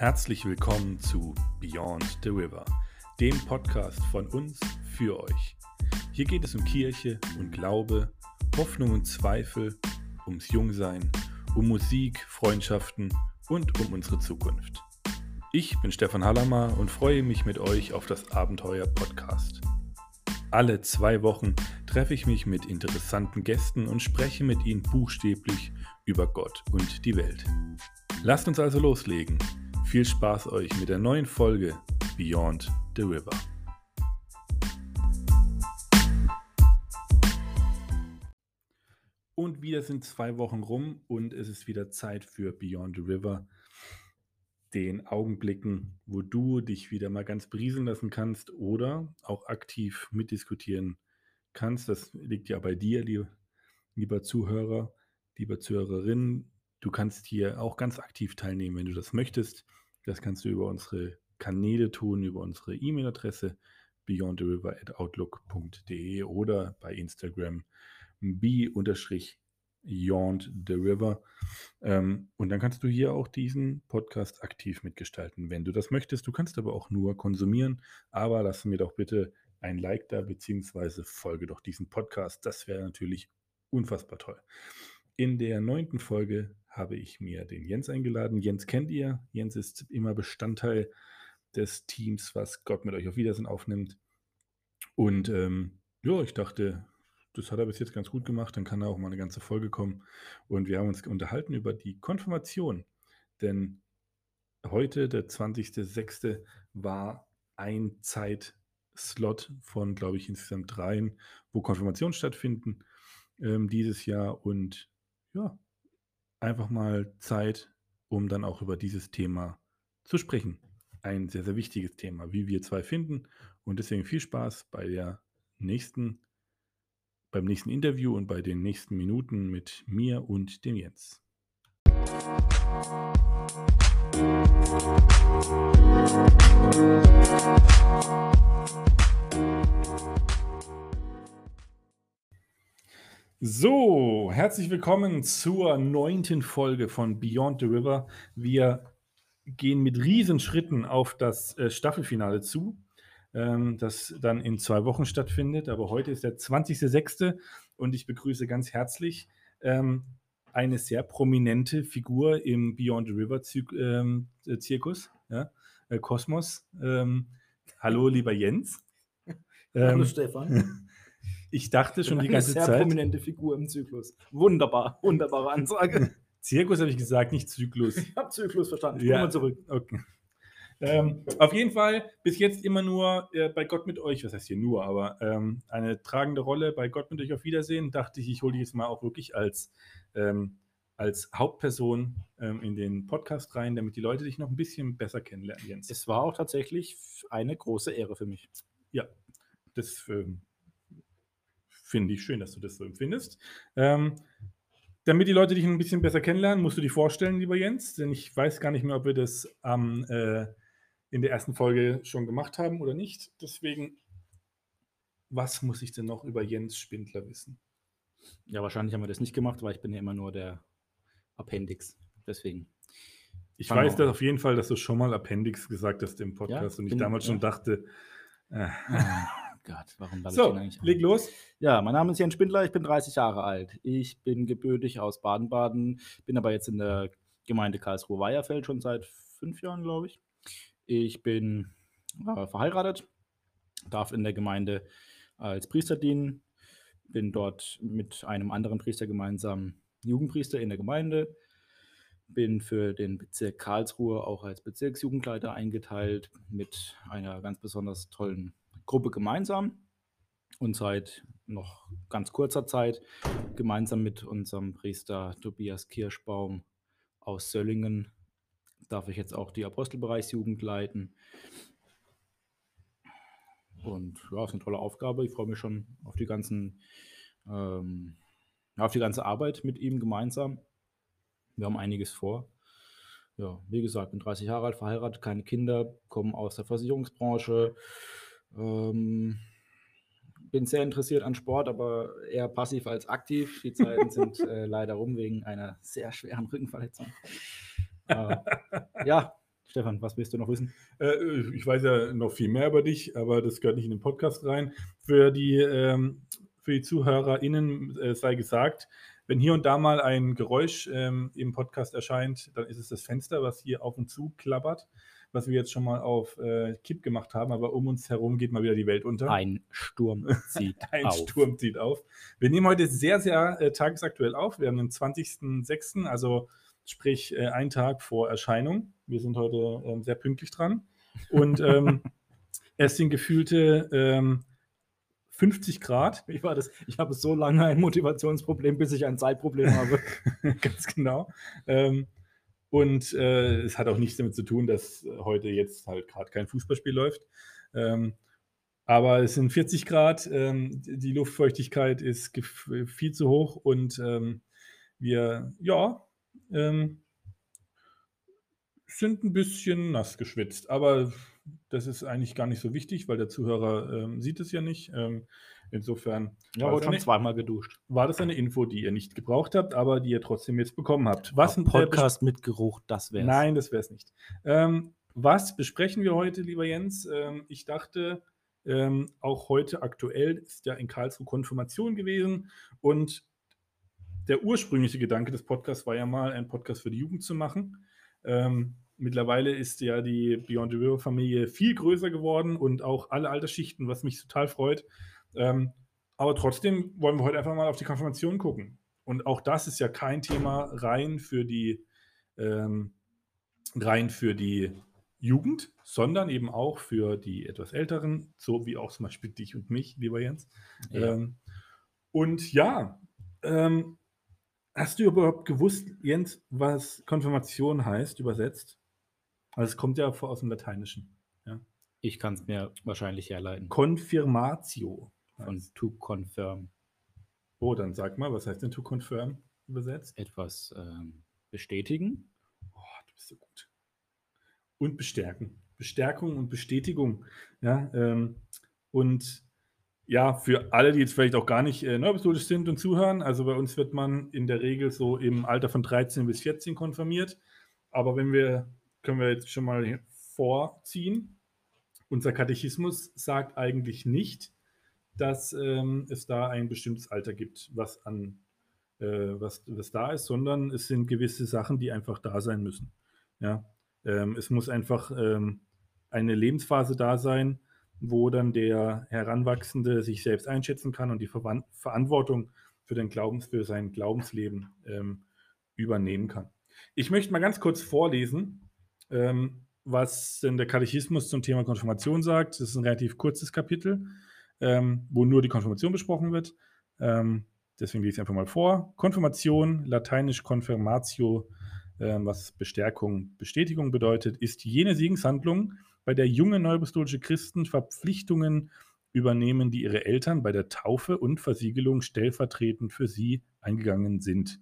Herzlich willkommen zu Beyond the River, dem Podcast von uns für euch. Hier geht es um Kirche und Glaube, Hoffnung und Zweifel, ums Jungsein, um Musik, Freundschaften und um unsere Zukunft. Ich bin Stefan Hallammer und freue mich mit euch auf das Abenteuer Podcast. Alle zwei Wochen treffe ich mich mit interessanten Gästen und spreche mit ihnen buchstäblich über Gott und die Welt. Lasst uns also loslegen. Viel Spaß euch mit der neuen Folge Beyond the River. Und wieder sind zwei Wochen rum und es ist wieder Zeit für Beyond the River, den Augenblicken, wo du dich wieder mal ganz berieseln lassen kannst oder auch aktiv mitdiskutieren kannst. Das liegt ja bei dir, lieber Zuhörer, lieber Zuhörerin. Du kannst hier auch ganz aktiv teilnehmen, wenn du das möchtest. Das kannst du über unsere Kanäle tun, über unsere E-Mail-Adresse beyondtheriver.outlook.de oder bei Instagram b-yondtheriver. Ähm, und dann kannst du hier auch diesen Podcast aktiv mitgestalten, wenn du das möchtest. Du kannst aber auch nur konsumieren, aber lass mir doch bitte ein Like da, beziehungsweise folge doch diesem Podcast. Das wäre natürlich unfassbar toll. In der neunten Folge habe ich mir den Jens eingeladen. Jens kennt ihr. Jens ist immer Bestandteil des Teams, was Gott mit euch auf Wiedersehen aufnimmt. Und ähm, ja, ich dachte, das hat er bis jetzt ganz gut gemacht. Dann kann er auch mal eine ganze Folge kommen. Und wir haben uns unterhalten über die Konfirmation. Denn heute, der 20.06., war ein Zeitslot von, glaube ich, insgesamt dreien, wo Konfirmationen stattfinden ähm, dieses Jahr. Und ja, einfach mal Zeit, um dann auch über dieses Thema zu sprechen. Ein sehr, sehr wichtiges Thema, wie wir zwei finden. Und deswegen viel Spaß bei der nächsten, beim nächsten Interview und bei den nächsten Minuten mit mir und dem Jens. So, herzlich willkommen zur neunten Folge von Beyond the River. Wir gehen mit Riesenschritten auf das äh, Staffelfinale zu, ähm, das dann in zwei Wochen stattfindet. Aber heute ist der 20.06. und ich begrüße ganz herzlich ähm, eine sehr prominente Figur im Beyond the River ähm, Zirkus, ja, äh, Kosmos. Hallo, lieber Jens. hallo, Stefan. Ich dachte schon die ganze sehr Zeit. prominente Figur im Zyklus. Wunderbar, wunderbare Ansage. Zirkus habe ich gesagt, nicht Zyklus. Ich habe Zyklus verstanden. Ja. mal zurück. Okay. Ähm, auf jeden Fall bis jetzt immer nur äh, bei Gott mit euch, was heißt hier nur, aber ähm, eine tragende Rolle bei Gott mit euch auf Wiedersehen. Dachte ich, ich hole dich jetzt mal auch wirklich als, ähm, als Hauptperson ähm, in den Podcast rein, damit die Leute dich noch ein bisschen besser kennenlernen, Jens. Es war auch tatsächlich eine große Ehre für mich. Ja, das ähm, finde ich schön, dass du das so empfindest. Ähm, damit die Leute dich ein bisschen besser kennenlernen, musst du dich vorstellen, lieber Jens, denn ich weiß gar nicht mehr, ob wir das ähm, äh, in der ersten Folge schon gemacht haben oder nicht. Deswegen, was muss ich denn noch über Jens Spindler wissen? Ja, wahrscheinlich haben wir das nicht gemacht, weil ich bin ja immer nur der Appendix. Deswegen. Ich weiß das auf jeden Fall, dass du schon mal Appendix gesagt hast im Podcast Ja, und ich damals schon ja. dachte, äh, Gott, warum ich so, den eigentlich leg los. Ja, mein Name ist Jens Spindler, ich bin 30 Jahre alt. Ich bin gebürtig aus Baden-Baden, bin aber jetzt in der Gemeinde Karlsruhe-Weierfeld schon seit fünf Jahren, glaube ich. Ich bin äh, verheiratet, darf in der Gemeinde als Priester dienen, bin dort mit einem anderen Priester gemeinsam Jugendpriester in der Gemeinde, bin für den Bezirk Karlsruhe auch als Bezirksjugendleiter eingeteilt mit einer ganz besonders tollen Gruppe gemeinsam und seit noch ganz kurzer Zeit gemeinsam mit unserem Priester Tobias Kirschbaum aus Söllingen darf ich jetzt auch die Apostelbereichsjugend leiten. Und ja, ist eine tolle Aufgabe. Ich freue mich schon auf die ganzen, ähm, auf die ganze Arbeit mit ihm gemeinsam. Wir haben einiges vor. Ja, wie gesagt, bin 30 Jahre alt, verheiratet, keine Kinder, komme aus der Versicherungsbranche. Ähm, bin sehr interessiert an Sport, aber eher passiv als aktiv. Die Zeiten sind äh, leider rum wegen einer sehr schweren Rückenverletzung. Äh, ja, Stefan, was willst du noch wissen? Äh, ich weiß ja noch viel mehr über dich, aber das gehört nicht in den Podcast rein. Für die, ähm, für die ZuhörerInnen äh, sei gesagt, wenn hier und da mal ein Geräusch ähm, im Podcast erscheint, dann ist es das Fenster, was hier auf und zu klappert, was wir jetzt schon mal auf äh, Kipp gemacht haben, aber um uns herum geht mal wieder die Welt unter. Ein Sturm zieht Ein auf. Sturm zieht auf. Wir nehmen heute sehr, sehr äh, tagesaktuell auf. Wir haben den 20.06., also sprich äh, einen Tag vor Erscheinung. Wir sind heute ähm, sehr pünktlich dran. Und ähm, es sind gefühlte ähm, 50 Grad. Wie war das? Ich habe so lange ein Motivationsproblem, bis ich ein Zeitproblem habe. Ganz genau. Ähm, und äh, es hat auch nichts damit zu tun, dass heute jetzt halt gerade kein Fußballspiel läuft. Ähm, aber es sind 40 Grad, ähm, die Luftfeuchtigkeit ist viel zu hoch und ähm, wir, ja, ähm, sind ein bisschen nass geschwitzt. Aber das ist eigentlich gar nicht so wichtig, weil der Zuhörer ähm, sieht es ja nicht. Ähm, insofern Ja, das schon eine, zweimal geduscht. war das eine Info, die ihr nicht gebraucht habt, aber die ihr trotzdem jetzt bekommen habt. Was Ein Podcast mit Geruch, das wäre Nein, das wäre es nicht. Ähm, was besprechen wir heute, lieber Jens? Ähm, ich dachte, ähm, auch heute aktuell ist ja in Karlsruhe Konfirmation gewesen und der ursprüngliche Gedanke des Podcasts war ja mal, einen Podcast für die Jugend zu machen. Ähm, mittlerweile ist ja die Beyond the River Familie viel größer geworden und auch alle Altersschichten, was mich total freut. Ähm, aber trotzdem wollen wir heute einfach mal auf die Konfirmation gucken. Und auch das ist ja kein Thema rein für die, ähm, rein für die Jugend, sondern eben auch für die etwas Älteren, so wie auch zum Beispiel dich und mich, lieber Jens. Ja. Ähm, und ja, ähm, hast du überhaupt gewusst, Jens, was Konfirmation heißt, übersetzt? Also es kommt ja vor aus dem Lateinischen. Ich kann es mir wahrscheinlich herleiten. Confirmatio. Von heißt. to confirm Oh, dann sag mal, was heißt denn to confirm übersetzt? etwas ähm, bestätigen. Oh, du bist so gut. Und bestärken. Bestärkung und Bestätigung. Ja, ähm, und ja, für alle, die jetzt vielleicht auch gar nicht äh, neubestolisch sind und zuhören, also bei uns wird man in der Regel so im Alter von 13 bis 14 konfirmiert. Aber wenn wir, können wir jetzt schon mal vorziehen, unser Katechismus sagt eigentlich nicht, dass ähm, es da ein bestimmtes Alter gibt, was an äh, was, was da ist, sondern es sind gewisse Sachen, die einfach da sein müssen. Ja, ähm, es muss einfach ähm, eine Lebensphase da sein, wo dann der Heranwachsende sich selbst einschätzen kann und die Verwan Verantwortung für, den Glaubens, für sein Glaubensleben ähm, übernehmen kann. Ich möchte mal ganz kurz vorlesen, ähm, was denn der Katechismus zum Thema Konfirmation sagt. Das ist ein relativ kurzes Kapitel, ähm, wo nur die Konfirmation besprochen wird. Ähm, deswegen lese ich einfach mal vor. Konfirmation, lateinisch Confirmatio, ähm, was Bestärkung, Bestätigung bedeutet, ist jene Segenshandlung, bei der junge neuapostolische Christen Verpflichtungen übernehmen, die ihre Eltern bei der Taufe und Versiegelung stellvertretend für sie eingegangen sind.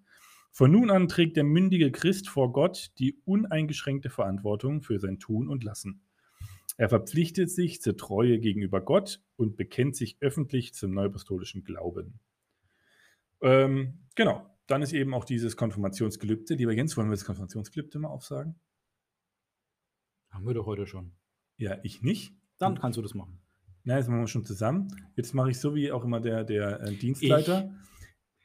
Von nun an trägt der mündige Christ vor Gott die uneingeschränkte Verantwortung für sein Tun und Lassen. Er verpflichtet sich zur Treue gegenüber Gott und bekennt sich öffentlich zum neuapostolischen Glauben. Ähm, genau, dann ist eben auch dieses Konfirmationsgelübde. Lieber Jens, wollen wir das Konfirmationsgelübde mal aufsagen? Haben wir doch heute schon. Ja, ich nicht. Dann kannst du das machen. Nein, das machen wir schon zusammen. Jetzt mache ich so wie auch immer der, der äh, Dienstleiter. Ich,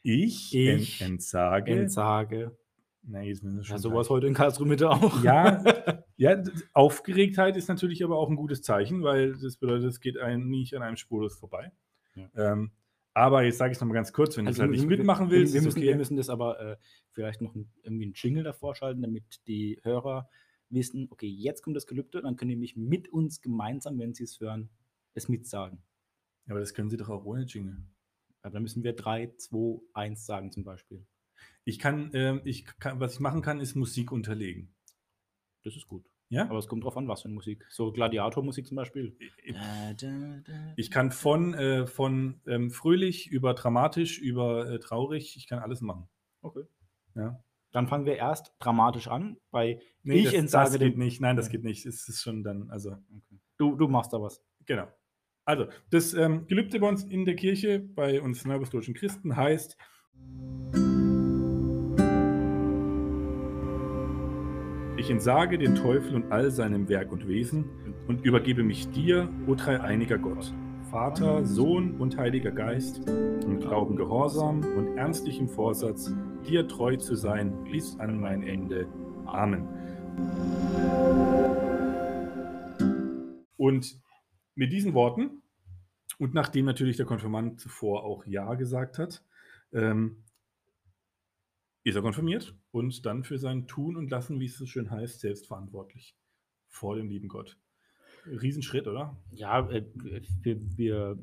Ich ent entsage. Entsage. Nein, jetzt müssen wir schon Ja, sowas heute in Karlsruhe Mitte auch. Ja, ja, Aufgeregtheit ist natürlich aber auch ein gutes Zeichen, weil das bedeutet, es geht einem nicht an einem spurlos vorbei. Ja. Ähm, aber jetzt sage ich es nochmal ganz kurz, wenn du es halt nicht mitmachen willst, wir müssen, okay. wir müssen das aber äh, vielleicht noch ein, irgendwie einen Jingle davor schalten, damit die Hörer wissen, okay, jetzt kommt das Gelübde, dann können die mich mit uns gemeinsam, wenn sie es hören, es mitsagen. aber das können sie doch auch ohne Jingle. Aber dann müssen wir 3, 2, 1 sagen zum Beispiel. Ich kann, ähm, ich kann, was ich machen kann, ist Musik unterlegen. Das ist gut. Ja? Aber es kommt drauf an, was für eine Musik. So Gladiatormusik zum Beispiel. Ich kann von, äh, von ähm, fröhlich über dramatisch über äh, traurig, ich kann alles machen. Okay. Ja. Dann fangen wir erst dramatisch an, bei Nee, ich das, entsage das geht nicht. Nein, das geht nicht. Es ist schon dann, also Okay. Du, du machst da was. Genau. Also, das ähm, Gelübde bei uns in der Kirche, bei uns neuapostolischen Christen, heißt, Ich entsage den Teufel und all seinem Werk und Wesen und übergebe mich dir, o dreieiniger Gott, Vater, Sohn und Heiliger Geist, im Glauben gehorsam und ernstlichem Vorsatz, dir treu zu sein bis an mein Ende. Amen. Und mit diesen Worten und nachdem natürlich der Konfirmand zuvor auch Ja gesagt hat, ähm, ist er konfirmiert und dann für sein Tun und Lassen, wie es so schön heißt, selbstverantwortlich vor dem lieben Gott. Riesenschritt, oder? Ja, äh, wir, wir,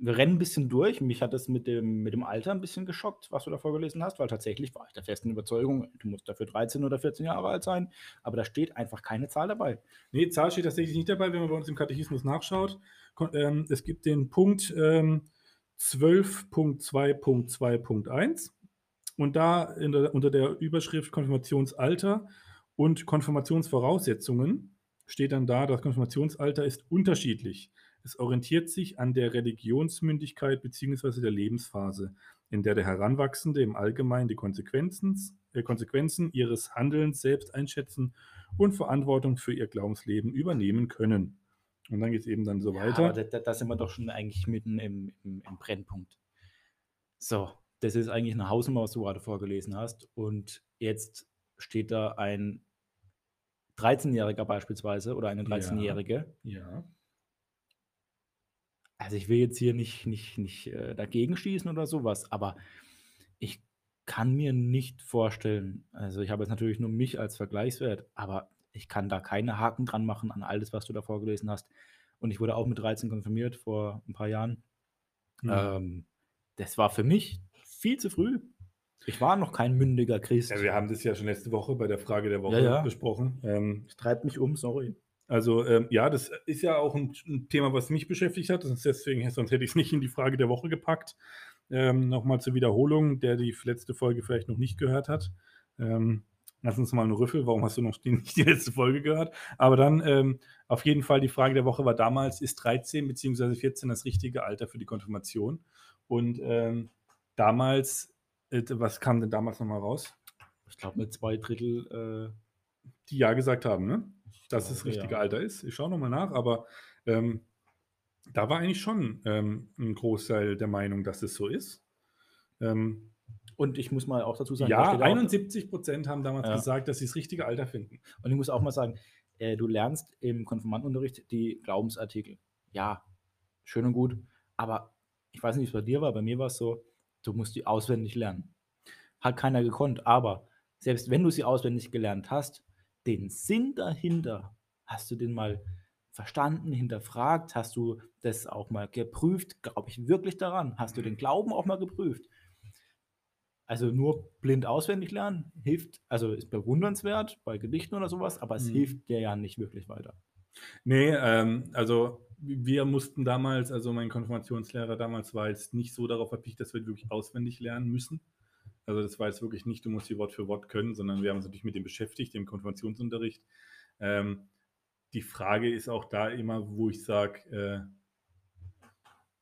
wir rennen ein bisschen durch. Mich hat das mit dem, mit dem Alter ein bisschen geschockt, was du da vorgelesen hast, weil tatsächlich war ich der festen Überzeugung, du musst dafür 13 oder 14 Jahre alt sein, aber da steht einfach keine Zahl dabei. Nee, Zahl steht tatsächlich nicht dabei, wenn man bei uns im Katechismus nachschaut. Ähm, Es gibt den Punkt ähm, 12.2.2.1 und da der, unter der Überschrift Konfirmationsalter und Konfirmationsvoraussetzungen steht dann da, das Konfirmationsalter ist unterschiedlich. Es orientiert sich an der Religionsmündigkeit bzw. der Lebensphase, in der der Heranwachsende im Allgemeinen die Konsequenzen, äh, Konsequenzen ihres Handelns selbst einschätzen und Verantwortung für ihr Glaubensleben übernehmen können. Und dann geht es eben dann so Ja, weiter. aber da, da, sind wir doch schon eigentlich mitten im, im, im Brennpunkt. So, das ist eigentlich eine Hausnummer, was du gerade vorgelesen hast. Und jetzt steht da ein 13-Jähriger beispielsweise oder eine Ja. 13-Jährige. Ja. Also ich will jetzt hier nicht, nicht, nicht äh, dagegen schießen oder sowas, aber ich kann mir nicht vorstellen, also ich habe jetzt natürlich nur mich als Vergleichswert, aber ich kann da keine Haken dran machen an alles, was du da vorgelesen hast. Und ich wurde auch mit 13 konfirmiert vor ein paar Jahren. Mhm. Ähm, das war für mich viel zu früh. Ich war noch kein mündiger Christ. ja, wir haben das ja schon letzte Woche bei der Frage der Woche Ja, ja. besprochen. Ähm, Es treibt mich um, sorry. Also ähm, ja, das ist ja auch ein, ein Thema, was mich beschäftigt hat. Deswegen, sonst hätte ich es nicht in die Frage der Woche gepackt. Ähm, Nochmal zur Wiederholung, der die letzte Folge vielleicht noch nicht gehört hat. Ähm, lass uns mal einen Rüffel, warum hast du noch die, nicht die letzte Folge gehört? Aber dann ähm, auf jeden Fall die Frage der Woche war damals, ist 13 bzw. 14 das richtige Alter für die Konfirmation? Und ähm, damals, was kam denn damals nochmal raus? Ich glaube, mit zwei Drittel. Äh, Die ja gesagt haben, ne? dass das glaube, richtige ja. Alter ist. Ich schaue nochmal nach, aber ähm, da war eigentlich schon ähm, ein Großteil der Meinung, dass es so ist. Ähm, Und ich muss mal auch dazu sagen, da ja, auch- 71 Prozent haben damals Ja. gesagt, dass sie das richtige Alter finden. Und ich muss auch mal sagen, äh, du lernst im Konfirmandenunterricht die Glaubensartikel. Ja, schön und gut. Aber ich weiß nicht, wie es bei dir war. Bei mir war es so, du musst die auswendig lernen. Hat keiner gekonnt. Aber selbst wenn du sie auswendig gelernt hast, den Sinn dahinter, hast du den mal verstanden, hinterfragt? Hast du das auch mal geprüft? Glaube ich wirklich daran? Hast du den Glauben auch mal geprüft? Also nur blind auswendig lernen hilft, also ist bewundernswert bei Gedichten oder sowas, aber es Mhm. hilft dir ja nicht wirklich weiter. Nee, ähm, also wir mussten damals, also mein Konfirmationslehrer damals war jetzt nicht so darauf verpicht, dass wir wirklich auswendig lernen müssen. Also das war jetzt wirklich nicht, du musst die Wort für Wort können, sondern wir haben uns natürlich mit dem beschäftigt, dem Konfirmationsunterricht. Ähm, die Frage ist auch da immer, wo ich sage, äh,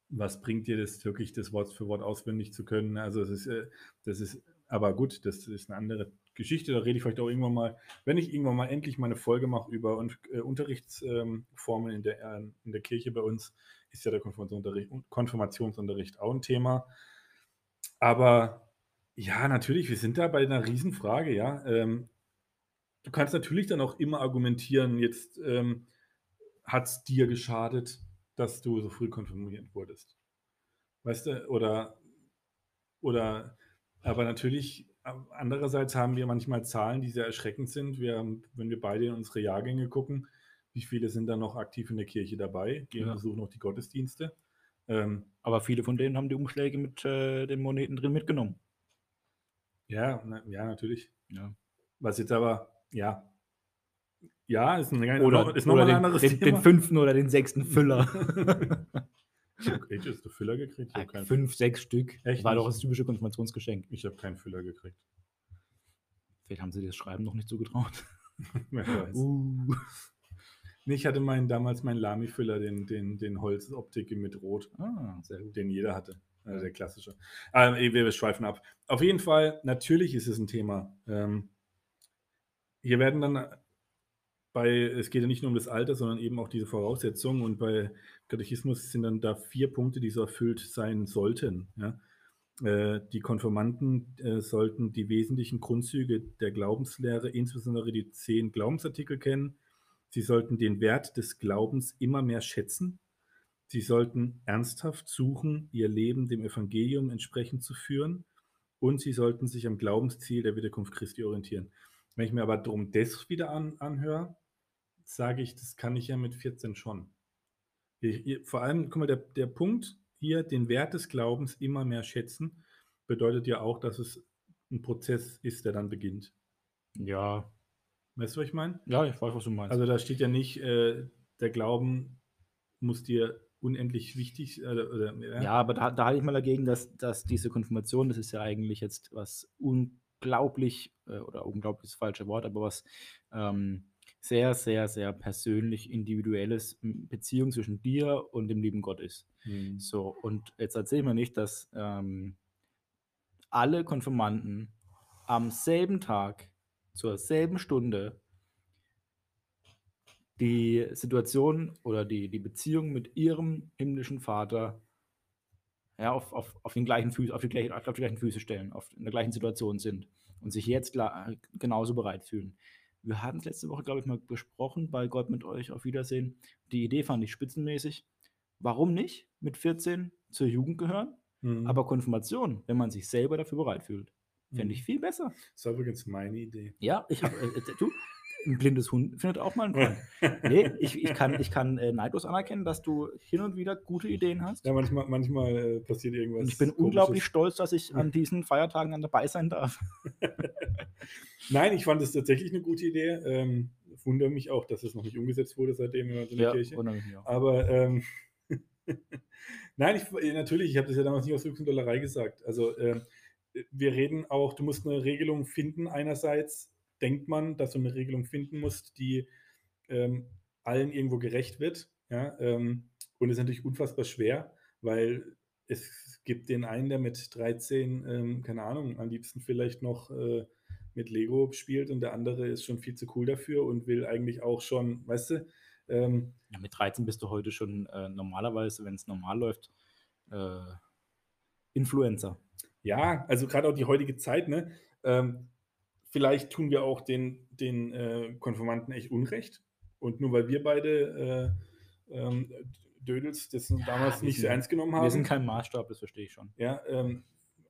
was bringt dir das wirklich, das Wort für Wort auswendig zu können? Also es ist, äh, das ist, aber gut, das ist eine andere Geschichte, da rede ich vielleicht auch irgendwann mal, wenn ich irgendwann mal endlich mal eine Folge mache über Un äh, Unterrichtsformen in, der, äh, in der Kirche bei uns, ist ja der Konfirmationsunterricht, auch ein Thema. Aber ja, natürlich, wir sind da bei einer Riesenfrage, ja. Ähm, du kannst natürlich dann auch immer argumentieren, jetzt ähm, hat es dir geschadet, dass du so früh konfirmiert wurdest. Weißt du, oder, oder, aber natürlich, andererseits haben wir manchmal Zahlen, die sehr erschreckend sind. Wir, wenn wir beide in unsere Jahrgänge gucken, wie viele sind da noch aktiv in der Kirche dabei, gehen Ja. besuchen noch die Gottesdienste. Ähm, Aber viele von denen haben die Umschläge mit äh, den Moneten drin mitgenommen. ja, na, ja, natürlich. Ja. Was jetzt aber, ja, ja, ist, ein, Oder, ist noch oder den, anderes den, Thema. den fünften oder den sechsten Füller. Echt, hast du Füller gekriegt? Ich habe keinen, Fünf, sechs Stück. Echt War doch nicht? das typische Konfirmationsgeschenk. ich hab keinen Füller gekriegt. Vielleicht haben sie dir das Schreiben noch nicht zugetraut. Wer weiß. Uh. Nee, ich hatte meinen, damals meinen Lamy-Füller, den, den, den Holzoptik mit Rot, Ah, sehr gut. den jeder hatte. Also der klassische. Ähm, wir, wir schweifen ab. Auf jeden Fall, natürlich ist es ein Thema. Ähm, hier werden dann bei, es geht ja nicht nur um das Alter, sondern eben auch diese Voraussetzungen. Und bei Katechismus sind dann da vier Punkte, die so erfüllt sein sollten. Ja? Äh, die Konformanten äh, sollten die wesentlichen Grundzüge der Glaubenslehre, insbesondere die zehn Glaubensartikel kennen. Sie sollten den Wert des Glaubens immer mehr schätzen. Sie sollten ernsthaft suchen, ihr Leben dem Evangelium entsprechend zu führen. Und sie sollten sich am Glaubensziel der Wiederkunft Christi orientieren. Wenn ich mir aber darum das wieder an, anhöre, sage ich, das kann ich ja mit 14 schon. Ich, vor allem, guck mal, der, der Punkt, hier den Wert des Glaubens immer mehr schätzen, bedeutet ja auch, dass es ein Prozess ist, der dann beginnt. Ja. Weißt du, was ich meine? Ja, ich weiß, was du meinst. Also da steht ja nicht, äh, der Glauben muss dir unendlich wichtig äh, oder, ja. ja, aber da, da halte ich mal dagegen, dass, dass diese Konfirmation, das ist ja eigentlich jetzt was unglaublich, äh, oder unglaublich ist das falsche Wort, aber was ähm, sehr, sehr, sehr persönlich individuelles Beziehung zwischen dir und dem lieben Gott ist. Mhm. So, und jetzt erzähl mir nicht, dass ähm, alle Konfirmanden am selben Tag, zur selben Stunde, die Situation oder die, die Beziehung mit ihrem himmlischen Vater ja, auf, auf, auf, den gleichen Füße, auf, die gleichen, auf die gleichen Füße stellen, auf, in der gleichen Situation sind und sich jetzt genauso bereit fühlen. Wir hatten es letzte Woche, glaube ich, mal besprochen, bei Gott mit euch auf Wiedersehen. Die Idee fand ich spitzenmäßig. Warum nicht mit 14 zur Jugend gehören, mhm. aber Konfirmation, wenn man sich selber dafür bereit fühlt, fände ich mhm. viel besser. Das war übrigens meine Idee. Ja, ich habe, äh, du, ein blindes Hund findet auch mal einen Freund. nee, ich, ich kann, ich kann äh, neidlos anerkennen, dass du hin und wieder gute Ideen hast. Ja, manchmal, manchmal äh, passiert irgendwas. Und ich bin Komisches. unglaublich stolz, dass ich an diesen Feiertagen dann dabei sein darf. Nein, ich fand es tatsächlich eine gute Idee. Ähm, wundere mich auch, dass es noch nicht umgesetzt wurde seitdem in der ja, Kirche. Mich auch. Aber ähm, nein, ich, äh, natürlich, ich habe das ja damals nicht aus Höchstendollerei gesagt. Also ähm, wir reden auch, du musst eine Regelung finden einerseits denkt man, dass du eine Regelung finden musst, die ähm, allen irgendwo gerecht wird. Ja, ähm, und es ist natürlich unfassbar schwer, weil es gibt den einen, der mit 13, ähm, keine Ahnung, am liebsten vielleicht noch äh, mit Lego spielt und der andere ist schon viel zu cool dafür und will eigentlich auch schon, weißt du? Ähm, ja, mit 13 bist du heute schon äh, normalerweise, wenn es normal läuft, äh, Influencer. Ja, also gerade auch die heutige Zeit, ne? Ähm, vielleicht tun wir auch den, den äh, Konformanten echt Unrecht. Und nur weil wir beide äh, ähm, Dödels das ja, damals nicht so ernst genommen haben. Wir sind kein Maßstab, das verstehe ich schon. Ja, ähm,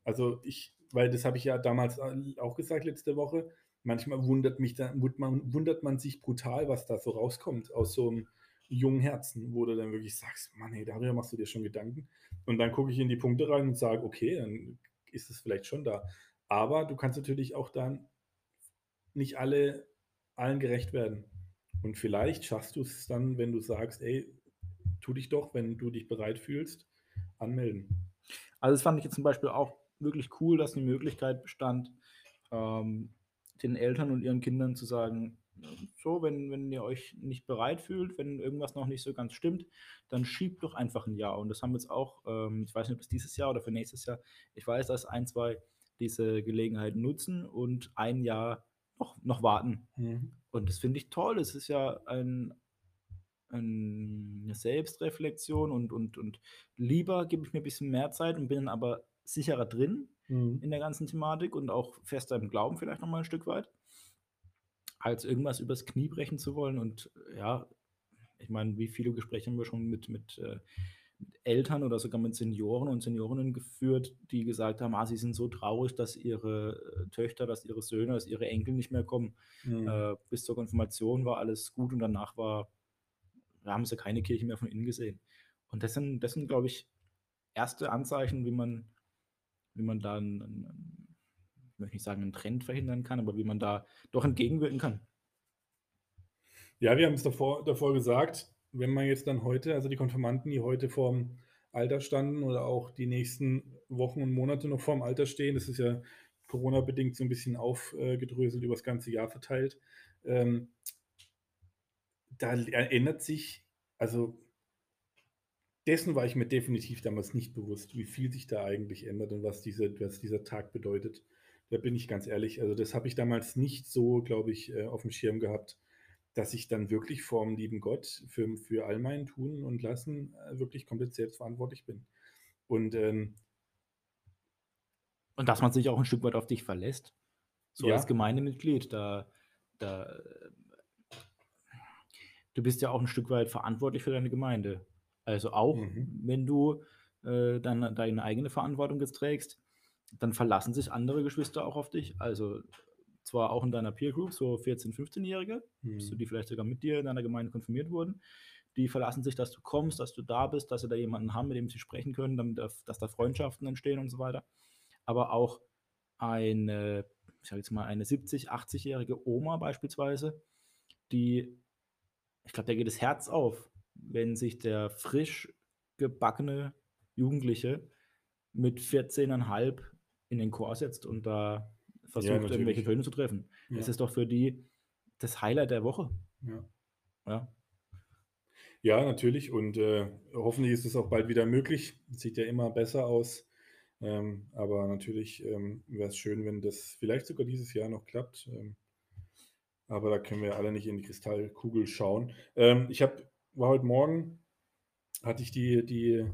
also ich, weil das habe ich ja damals auch gesagt letzte Woche. Manchmal wundert mich da, wundert man sich brutal, was da so rauskommt aus so einem jungen Herzen, wo du dann wirklich sagst, Mann, hey, darüber machst du dir schon Gedanken. Und dann gucke ich in die Punkte rein und sage, okay, dann ist es vielleicht schon da. Aber du kannst natürlich auch dann nicht alle allen gerecht werden. Und vielleicht schaffst du es dann, wenn du sagst, ey, tu dich doch, wenn du dich bereit fühlst, anmelden. Also das fand ich jetzt zum Beispiel auch wirklich cool, dass die Möglichkeit bestand, ähm, den Eltern und ihren Kindern zu sagen, so, wenn, wenn ihr euch nicht bereit fühlt, wenn irgendwas noch nicht so ganz stimmt, dann schiebt doch einfach ein Jahr. Und das haben wir jetzt auch, ähm, ich weiß nicht, ob es dieses Jahr oder für nächstes Jahr, ich weiß, dass ein, zwei diese Gelegenheit nutzen und ein Jahr noch, noch warten. Mhm. Und das finde ich toll. Es ist ja ein, ein, eine Selbstreflexion und, und, und lieber gebe ich mir ein bisschen mehr Zeit und bin dann aber sicherer drin mhm. in der ganzen Thematik und auch fester im Glauben vielleicht nochmal ein Stück weit, als irgendwas übers Knie brechen zu wollen. Und ja, ich meine, wie viele Gespräche haben wir schon mit, mit äh, Eltern oder sogar mit Senioren und Seniorinnen geführt, die gesagt haben, ah, sie sind so traurig, dass ihre äh, Töchter, dass ihre Söhne, dass ihre Enkel nicht mehr kommen. Mhm. Äh, bis zur Konfirmation war alles gut und danach war, da haben sie keine Kirche mehr von innen gesehen. Und das sind, das sind glaube ich, erste Anzeichen, wie man, wie man da einen, ich möchte nicht sagen, einen Trend verhindern kann, aber wie man da doch entgegenwirken kann. Ja, wir haben es davor, davor gesagt, wenn man jetzt dann heute, also die Konfirmanden, die heute vorm Alter standen oder auch die nächsten Wochen und Monate noch vorm Alter stehen, das ist ja Corona-bedingt so ein bisschen aufgedröselt über das ganze Jahr verteilt, ähm, da ändert sich, also dessen war ich mir definitiv damals nicht bewusst, wie viel sich da eigentlich ändert und was, diese, was dieser Tag bedeutet. Da bin ich ganz ehrlich, also das habe ich damals nicht so, glaube ich, äh, auf dem Schirm gehabt dass ich dann wirklich vor dem lieben Gott für, für all mein Tun und Lassen äh, wirklich komplett selbstverantwortlich bin. Und ähm, Und dass man sich auch ein Stück weit auf dich verlässt. So als ja, Gemeindemitglied, da, da, du bist ja auch ein Stück weit verantwortlich für deine Gemeinde. Also auch, mhm, wenn du äh, dann deine eigene Verantwortung jetzt trägst, dann verlassen sich andere Geschwister auch auf dich. Also zwar auch in deiner Peer Group, so 14-, 15-Jährige, so mhm, die vielleicht sogar mit dir in deiner Gemeinde konfirmiert wurden, die verlassen sich, dass du kommst, dass du da bist, dass sie da jemanden haben, mit dem sie sprechen können, damit, da- dass da Freundschaften entstehen und so weiter. Aber auch eine, ich sage jetzt mal, eine 70-, 80-jährige Oma beispielsweise, die, ich glaube, der geht das Herz auf, wenn sich der frisch gebackene Jugendliche mit 14,5 in den Chor setzt und da ja, versucht, irgendwelche natürlich. Töne zu treffen. Das Ja, ist doch für die das Highlight der Woche. ja. Ja. Ja, natürlich. Und äh, hoffentlich ist es auch bald wieder möglich. Sieht ja immer besser aus. Ähm, aber natürlich ähm, wäre es schön, wenn das vielleicht sogar dieses Jahr noch klappt. Ähm, aber da können wir alle nicht in die Kristallkugel schauen. Ähm, ich habe, war heute Morgen, hatte ich die, die,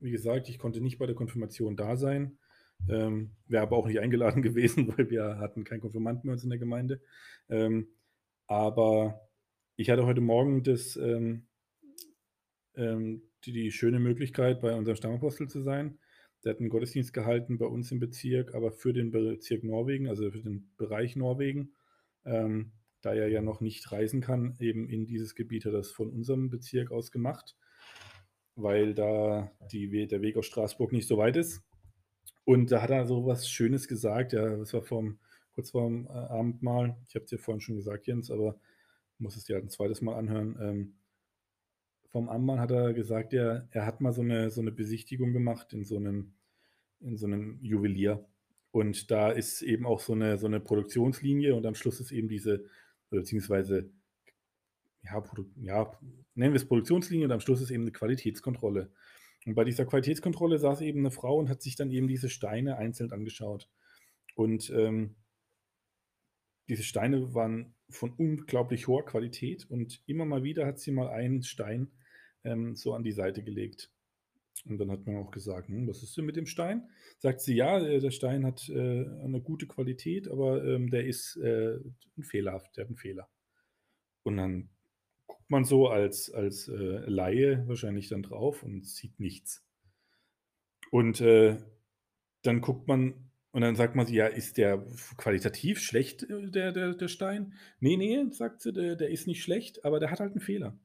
wie gesagt, ich konnte nicht bei der Konfirmation da sein. Ähm, wäre aber auch nicht eingeladen gewesen, weil wir hatten keinen Konfirmanden bei uns in der Gemeinde. Ähm, aber ich hatte heute Morgen das, ähm, ähm, die, die schöne Möglichkeit, bei unserem Stammapostel zu sein. Der hat einen Gottesdienst gehalten bei uns im Bezirk, aber für den Bezirk Norwegen, also für den Bereich Norwegen. Ähm, da er ja noch nicht reisen kann, eben in dieses Gebiet hat er das von unserem Bezirk aus gemacht, weil da die, der Weg aus Straßburg nicht so weit ist. Und da hat er so was Schönes gesagt, ja, das war vorm, kurz vorm äh, Abendmahl. Ich habe es dir vorhin schon gesagt, Jens, aber muss es dir halt ein zweites Mal anhören. Ähm, vom Ammann hat er gesagt, er, er hat mal so eine, so eine Besichtigung gemacht in so einem, in so einem Juwelier. Und da ist eben auch so eine, so eine Produktionslinie und am Schluss ist eben diese, beziehungsweise, ja, ja, nennen wir es Produktionslinie und am Schluss ist eben eine Qualitätskontrolle. Und bei dieser Qualitätskontrolle saß eben eine Frau und hat sich dann eben diese Steine einzeln angeschaut. Und ähm, diese Steine waren von unglaublich hoher Qualität und immer mal wieder hat sie mal einen Stein ähm, so an die Seite gelegt. Und dann hat man auch gesagt, hm, was ist denn mit dem Stein? Sagt sie, ja, äh, der Stein hat äh, eine gute Qualität, aber ähm, der ist äh, fehlerhaft, der hat einen Fehler. Und dann guckt man so als, als äh, Laie wahrscheinlich dann drauf und sieht nichts. Und äh, dann guckt man und dann sagt man sie, ja, ist der qualitativ schlecht, äh, der, der, der Stein? Nee, nee, sagt sie, der, der ist nicht schlecht, aber der hat halt einen Fehler.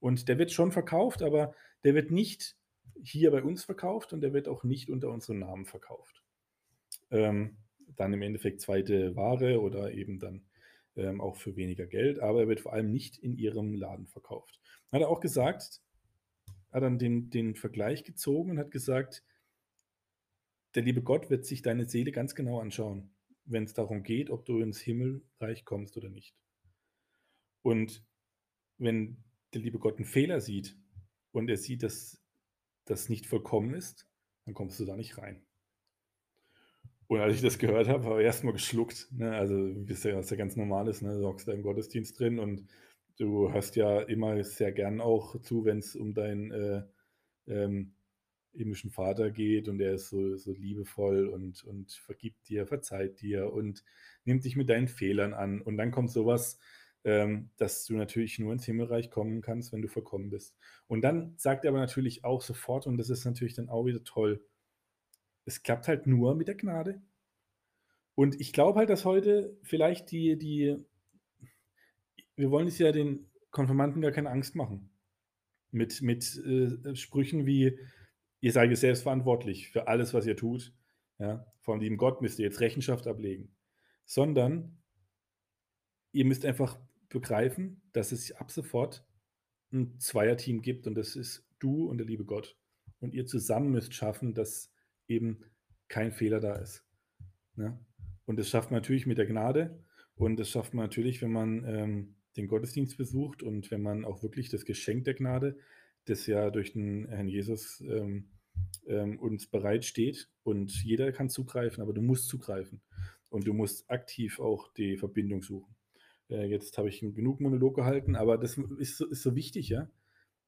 Und der wird schon verkauft, aber der wird nicht hier bei uns verkauft und der wird auch nicht unter unserem Namen verkauft. Ähm, dann im Endeffekt zweite Ware oder eben dann ähm, auch für weniger Geld, aber er wird vor allem nicht in ihrem Laden verkauft. Hat er auch gesagt, hat dann den, den Vergleich gezogen und hat gesagt, der liebe Gott wird sich deine Seele ganz genau anschauen, wenn es darum geht, ob du ins Himmelreich kommst oder nicht. Und wenn der liebe Gott einen Fehler sieht und er sieht, dass das nicht vollkommen ist, dann kommst du da nicht rein. Und als ich das gehört habe, habe ich erstmal geschluckt. Ne? Also, es ja, was ja ganz normal ist, ne? du hockst da im Gottesdienst drin und du hörst ja immer sehr gern auch zu, wenn es um deinen äh, ähm, himmlischen Vater geht und er ist so, so liebevoll und, und vergibt dir, verzeiht dir und nimmt dich mit deinen Fehlern an. Und dann kommt sowas, ähm, dass du natürlich nur ins Himmelreich kommen kannst, wenn du vollkommen bist. Und dann sagt er aber natürlich auch sofort, und das ist natürlich dann auch wieder toll, es klappt halt nur mit der Gnade. Und ich glaube halt, dass heute vielleicht die, die, wir wollen es ja den Konfirmanden gar keine Angst machen. Mit, mit äh, Sprüchen wie, ihr seid jetzt selbstverantwortlich für alles, was ihr tut. Ja? Vom lieben Gott müsst ihr jetzt Rechenschaft ablegen. Sondern ihr müsst einfach begreifen, dass es ab sofort ein Zweierteam gibt und das ist du und der liebe Gott. Und ihr zusammen müsst schaffen, dass eben kein Fehler da ist. Ne? Und das schafft man natürlich mit der Gnade und das schafft man natürlich, wenn man ähm, den Gottesdienst besucht und wenn man auch wirklich das Geschenk der Gnade, das ja durch den Herrn Jesus ähm, ähm, uns bereitsteht und jeder kann zugreifen, aber du musst zugreifen und du musst aktiv auch die Verbindung suchen. Äh, jetzt habe ich genug Monolog gehalten, aber das ist so, ist so wichtig, ja,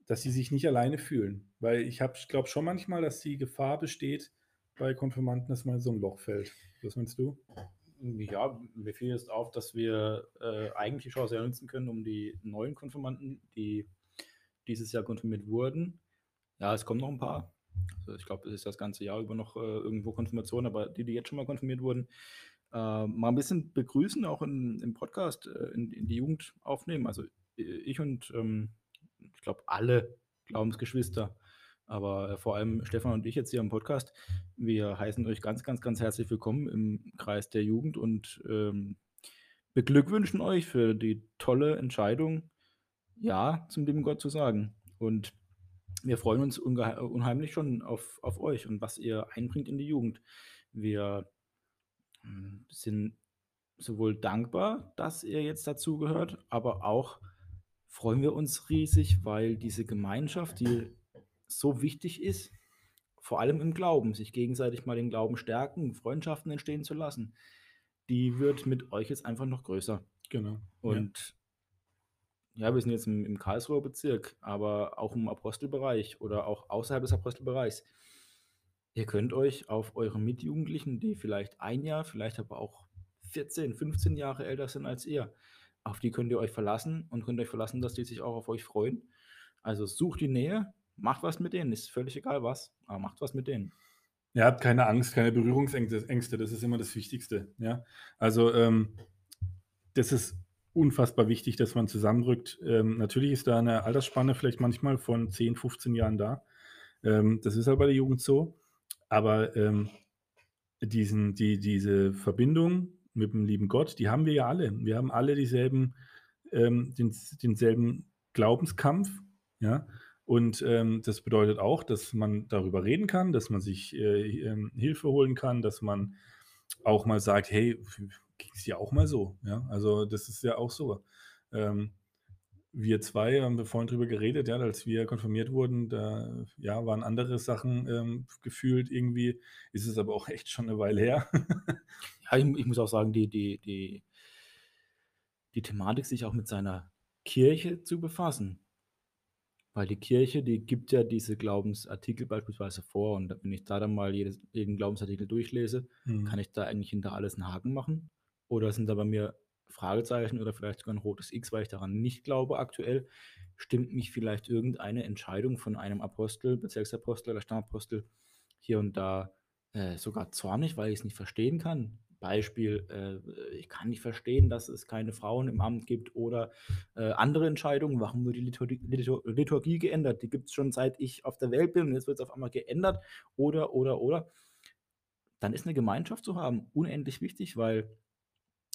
dass sie sich nicht alleine fühlen. Weil ich glaube schon manchmal, dass die Gefahr besteht bei Konfirmanden, dass man in so ein Loch fällt. Was meinst du? Ja, mir fiel jetzt auf, dass wir äh, eigentlich die Chance ja nutzen können, um die neuen Konfirmanden, die dieses Jahr konfirmiert wurden. Ja, es kommen noch ein paar. Also ich glaube, es ist das ganze Jahr über noch äh, irgendwo Konfirmation, aber die, die jetzt schon mal konfirmiert wurden, äh, mal ein bisschen begrüßen, auch in, im Podcast äh, in, in, die Jugend aufnehmen. Also äh, ich und ähm, ich glaube alle Glaubensgeschwister, aber äh, vor allem Stefan und ich jetzt hier im Podcast, wir heißen euch ganz, ganz, ganz herzlich willkommen im Kreis der Jugend und ähm, beglückwünschen euch für die tolle Entscheidung, Ja zum lieben Gott zu sagen. Und wir freuen uns unheimlich schon auf, auf euch und was ihr einbringt in die Jugend. Wir sind sowohl dankbar, dass ihr jetzt dazugehört, aber auch freuen wir uns riesig, weil diese Gemeinschaft, die so wichtig ist, vor allem im Glauben, sich gegenseitig mal den Glauben stärken, Freundschaften entstehen zu lassen, die wird mit euch jetzt einfach noch größer. Genau. Und ja, ja wir sind jetzt im, im Karlsruher Bezirk, aber auch im Apostelbereich oder auch außerhalb des Apostelbereichs. Ihr könnt euch auf eure Mitjugendlichen, die vielleicht ein Jahr, vielleicht aber auch 14, 15 Jahre älter sind als ihr, auf die könnt ihr euch verlassen und könnt euch verlassen, dass die sich auch auf euch freuen. Also sucht die Nähe, macht was mit denen, ist völlig egal was, aber macht was mit denen. Ihr habt keine Angst, keine Berührungsängste, das ist immer das Wichtigste. Ja? Also ähm, das ist unfassbar wichtig, dass man zusammenrückt. Ähm, natürlich ist da eine Altersspanne vielleicht manchmal von 10, 15 Jahren da. Ähm, das ist halt bei der Jugend so. Aber ähm, diesen, die, diese Verbindung mit dem lieben Gott, die haben wir ja alle. Wir haben alle dieselben, ähm, den, denselben Glaubenskampf, ja. Und ähm, das bedeutet auch, dass man darüber reden kann, dass man sich äh, äh, Hilfe holen kann, dass man auch mal sagt, hey, ging es dir auch mal so? Ja, also das ist ja auch so. Ähm, wir zwei haben wir vorhin drüber geredet, ja, als wir konfirmiert wurden, da ja, waren andere Sachen ähm, gefühlt irgendwie, ist es aber auch echt schon eine Weile her. ja, ich, ich, muss auch sagen, die, die, die, die Thematik, sich auch mit seiner Kirche zu befassen. Weil die Kirche, die gibt ja diese Glaubensartikel beispielsweise vor und wenn ich da dann mal jedes, jeden Glaubensartikel durchlese, hm. kann ich da eigentlich hinter alles einen Haken machen? Oder sind da bei mir Fragezeichen oder vielleicht sogar ein rotes X, weil ich daran nicht glaube aktuell, stimmt mich vielleicht irgendeine Entscheidung von einem Apostel, Bezirksapostel oder Stammapostel hier und da äh, sogar zornig, weil ich es nicht verstehen kann. Beispiel, äh, ich kann nicht verstehen, dass es keine Frauen im Amt gibt oder äh, andere Entscheidungen. Warum wird die Liturgie, Liturgie geändert? Die gibt es schon seit ich auf der Welt bin und jetzt wird es auf einmal geändert oder, oder, oder. Dann ist eine Gemeinschaft zu haben unendlich wichtig, weil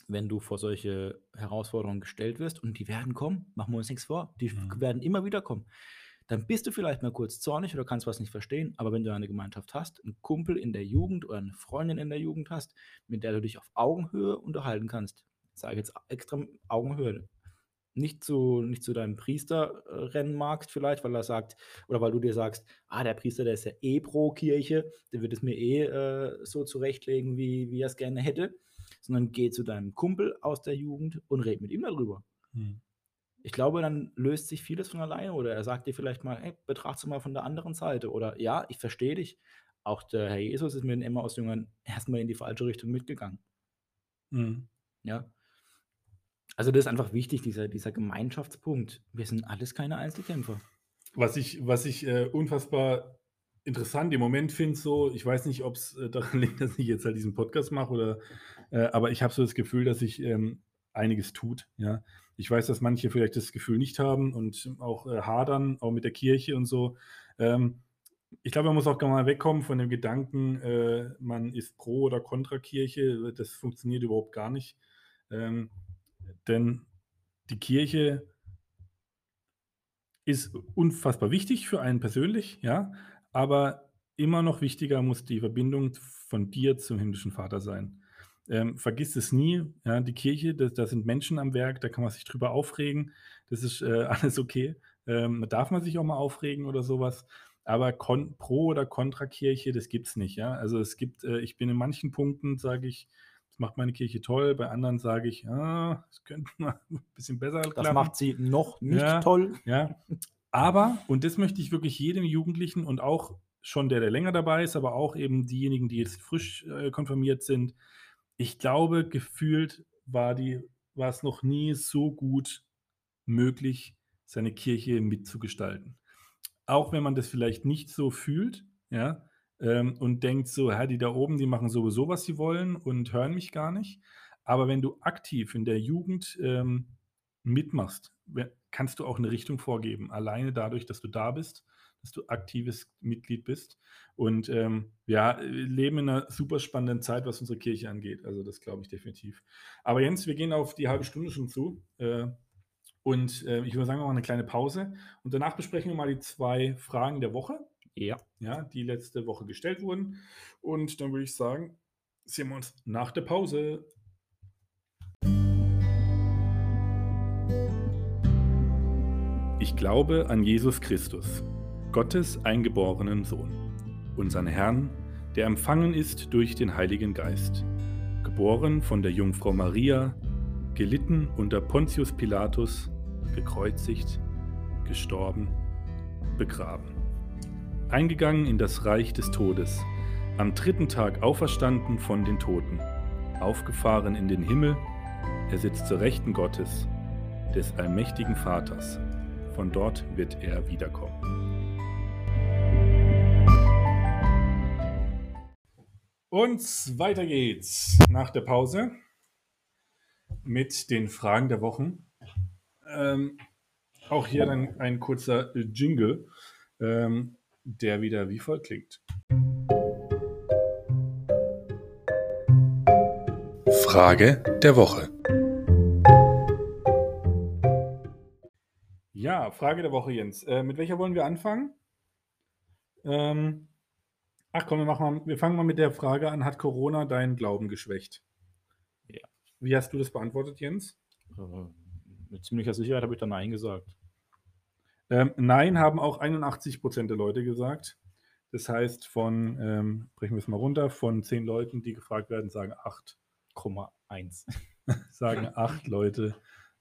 wenn du vor solche Herausforderungen gestellt wirst und die werden kommen, machen wir uns nichts vor, die mhm. werden immer wieder kommen. Dann bist du vielleicht mal kurz zornig oder kannst was nicht verstehen, aber wenn du eine Gemeinschaft hast, einen Kumpel in der Jugend oder eine Freundin in der Jugend hast, mit der du dich auf Augenhöhe unterhalten kannst, sage jetzt extra Augenhöhe, nicht zu, nicht zu deinem Priester äh, rennen magst, vielleicht, weil er sagt, oder weil du dir sagst, ah, der Priester, der ist ja eh pro Kirche, der wird es mir eh äh, so zurechtlegen, wie, wie er es gerne hätte sondern geh zu deinem Kumpel aus der Jugend und red mit ihm darüber. Hm. Ich glaube, dann löst sich vieles von alleine oder er sagt dir vielleicht mal, hey, betrachte mal von der anderen Seite oder ja, ich verstehe dich. Auch der Herr Jesus ist mit den Emmaus-Jüngern erstmal in die falsche Richtung mitgegangen. Hm. Ja. Also das ist einfach wichtig, dieser, dieser Gemeinschaftspunkt. Wir sind alles keine Einzelkämpfer. Was ich, was ich äh, unfassbar interessant im Moment finde, so, ich weiß nicht, ob es äh, daran liegt, dass ich jetzt halt diesen Podcast mache oder, äh, aber ich habe so das Gefühl, dass sich ähm, einiges tut. Ja, ich weiß, dass manche vielleicht das Gefühl nicht haben und auch äh, hadern, auch mit der Kirche und so. Ähm, ich glaube, man muss auch mal wegkommen von dem Gedanken, äh, man ist pro oder kontra Kirche. Das funktioniert überhaupt gar nicht. Ähm, denn die Kirche ist unfassbar wichtig für einen persönlich, ja, aber immer noch wichtiger muss die Verbindung von dir zum himmlischen Vater sein. Ähm, vergiss es nie, ja, die Kirche, da, sind Menschen am Werk, da kann man sich drüber aufregen, das ist äh, alles okay. Ähm, da darf man sich auch mal aufregen oder sowas, aber Pro- oder Kontra-Kirche, das gibt es nicht. Ja? Also es gibt, äh, ich bin in manchen Punkten, sage ich, das macht meine Kirche toll. Bei anderen sage ich, ah, das könnte mal ein bisschen besser Das klappen. macht sie noch nicht Ja. toll. Ja, aber, und das möchte ich wirklich jedem Jugendlichen und auch schon der, der länger dabei ist, aber auch eben diejenigen, die jetzt frisch äh, konfirmiert sind, ich glaube, gefühlt war, die, war es noch nie so gut möglich, seine Kirche mitzugestalten. Auch wenn man das vielleicht nicht so fühlt, ja, ähm, und denkt so, ja, die da oben, die machen sowieso, was sie wollen und hören mich gar nicht. Aber wenn du aktiv in der Jugend ähm, mitmachst, kannst du auch eine Richtung vorgeben. Alleine dadurch, dass du da bist, dass du aktives Mitglied bist. Und ähm, ja, wir leben in einer super spannenden Zeit, was unsere Kirche angeht. Also das glaube ich definitiv. Aber Jens, wir gehen auf die halbe Stunde schon zu. Äh, und äh, ich würde sagen, wir machen eine kleine Pause. Und danach besprechen wir mal die zwei Fragen der Woche Ja. ja, die letzte Woche gestellt wurden. Und dann würde ich sagen, sehen wir uns nach der Pause. Glaube an Jesus Christus, Gottes eingeborenen Sohn, unseren Herrn, der empfangen ist durch den Heiligen Geist, geboren von der Jungfrau Maria, gelitten unter Pontius Pilatus, gekreuzigt, gestorben, begraben. Eingegangen in das Reich des Todes, am dritten Tag auferstanden von den Toten, aufgefahren in den Himmel, er sitzt zur Rechten Gottes, des allmächtigen Vaters, von dort wird er wiederkommen. Und weiter geht's nach der Pause mit den Fragen der Wochen. Ähm, auch hier dann ein kurzer Jingle, ähm, der wieder wie folgt klingt. Frage der Woche. Ja, Frage der Woche, Jens. Äh, mit welcher wollen wir anfangen? Ähm, ach komm, wir, machen mal, wir fangen mal mit der Frage an, hat Corona deinen Glauben geschwächt? Ja. Wie hast du das beantwortet, Jens? Äh, Mit ziemlicher Sicherheit habe ich da Nein gesagt. Ähm, nein, haben auch 81% der Leute gesagt. Das heißt, von, ähm, brechen wir es mal runter, von 10 Leuten, die gefragt werden, sagen 8. 1. Sagen 8 Leute,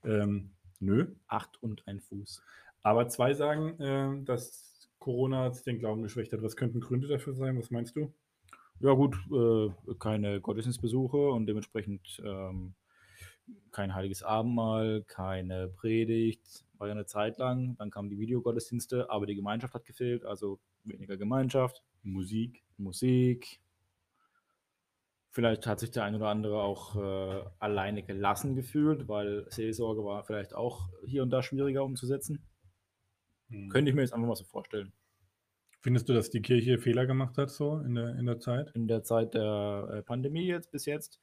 ähm, nö. 8 und ein Fuß. Aber zwei sagen, ähm, dass Corona den Glauben geschwächt hat. Was könnten Gründe dafür sein? Was meinst du? Ja gut, äh, keine Gottesdienstbesuche und dementsprechend ähm, kein heiliges Abendmahl, keine Predigt, war ja eine Zeit lang. Dann kamen die Videogottesdienste, aber die Gemeinschaft hat gefehlt, also weniger Gemeinschaft, Musik. Musik. Vielleicht hat sich der ein oder andere auch äh, alleine gelassen gefühlt, weil Seelsorge war vielleicht auch hier und da schwieriger umzusetzen. Hm. Könnte ich mir jetzt einfach mal so vorstellen. Findest du, dass die Kirche Fehler gemacht hat so in der, in der Zeit? in der Zeit der äh, Pandemie jetzt bis jetzt.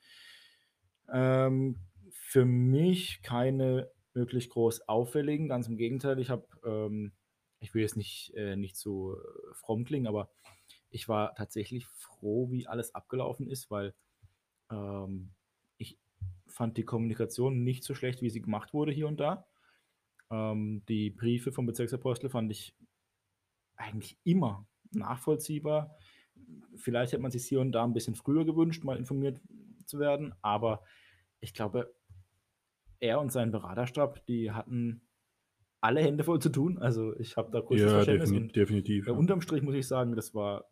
Ähm, für mich keine wirklich groß auffälligen, ganz im Gegenteil. Ich habe, ähm, ich will jetzt nicht, äh, nicht so äh, fromm klingen, aber ich war tatsächlich froh, wie alles abgelaufen ist, weil ähm, ich fand die Kommunikation nicht so schlecht, wie sie gemacht wurde hier und da. Ähm, die Briefe vom Bezirksapostel fand ich eigentlich immer nachvollziehbar. Vielleicht hätte man sich hier und da ein bisschen früher gewünscht, mal informiert zu werden, aber ich glaube, er und sein Beraterstab, die hatten alle Hände voll zu tun. Also ich habe da großes Verständnis. defini- Und definitiv. äh, unterm Strich muss ich sagen, das war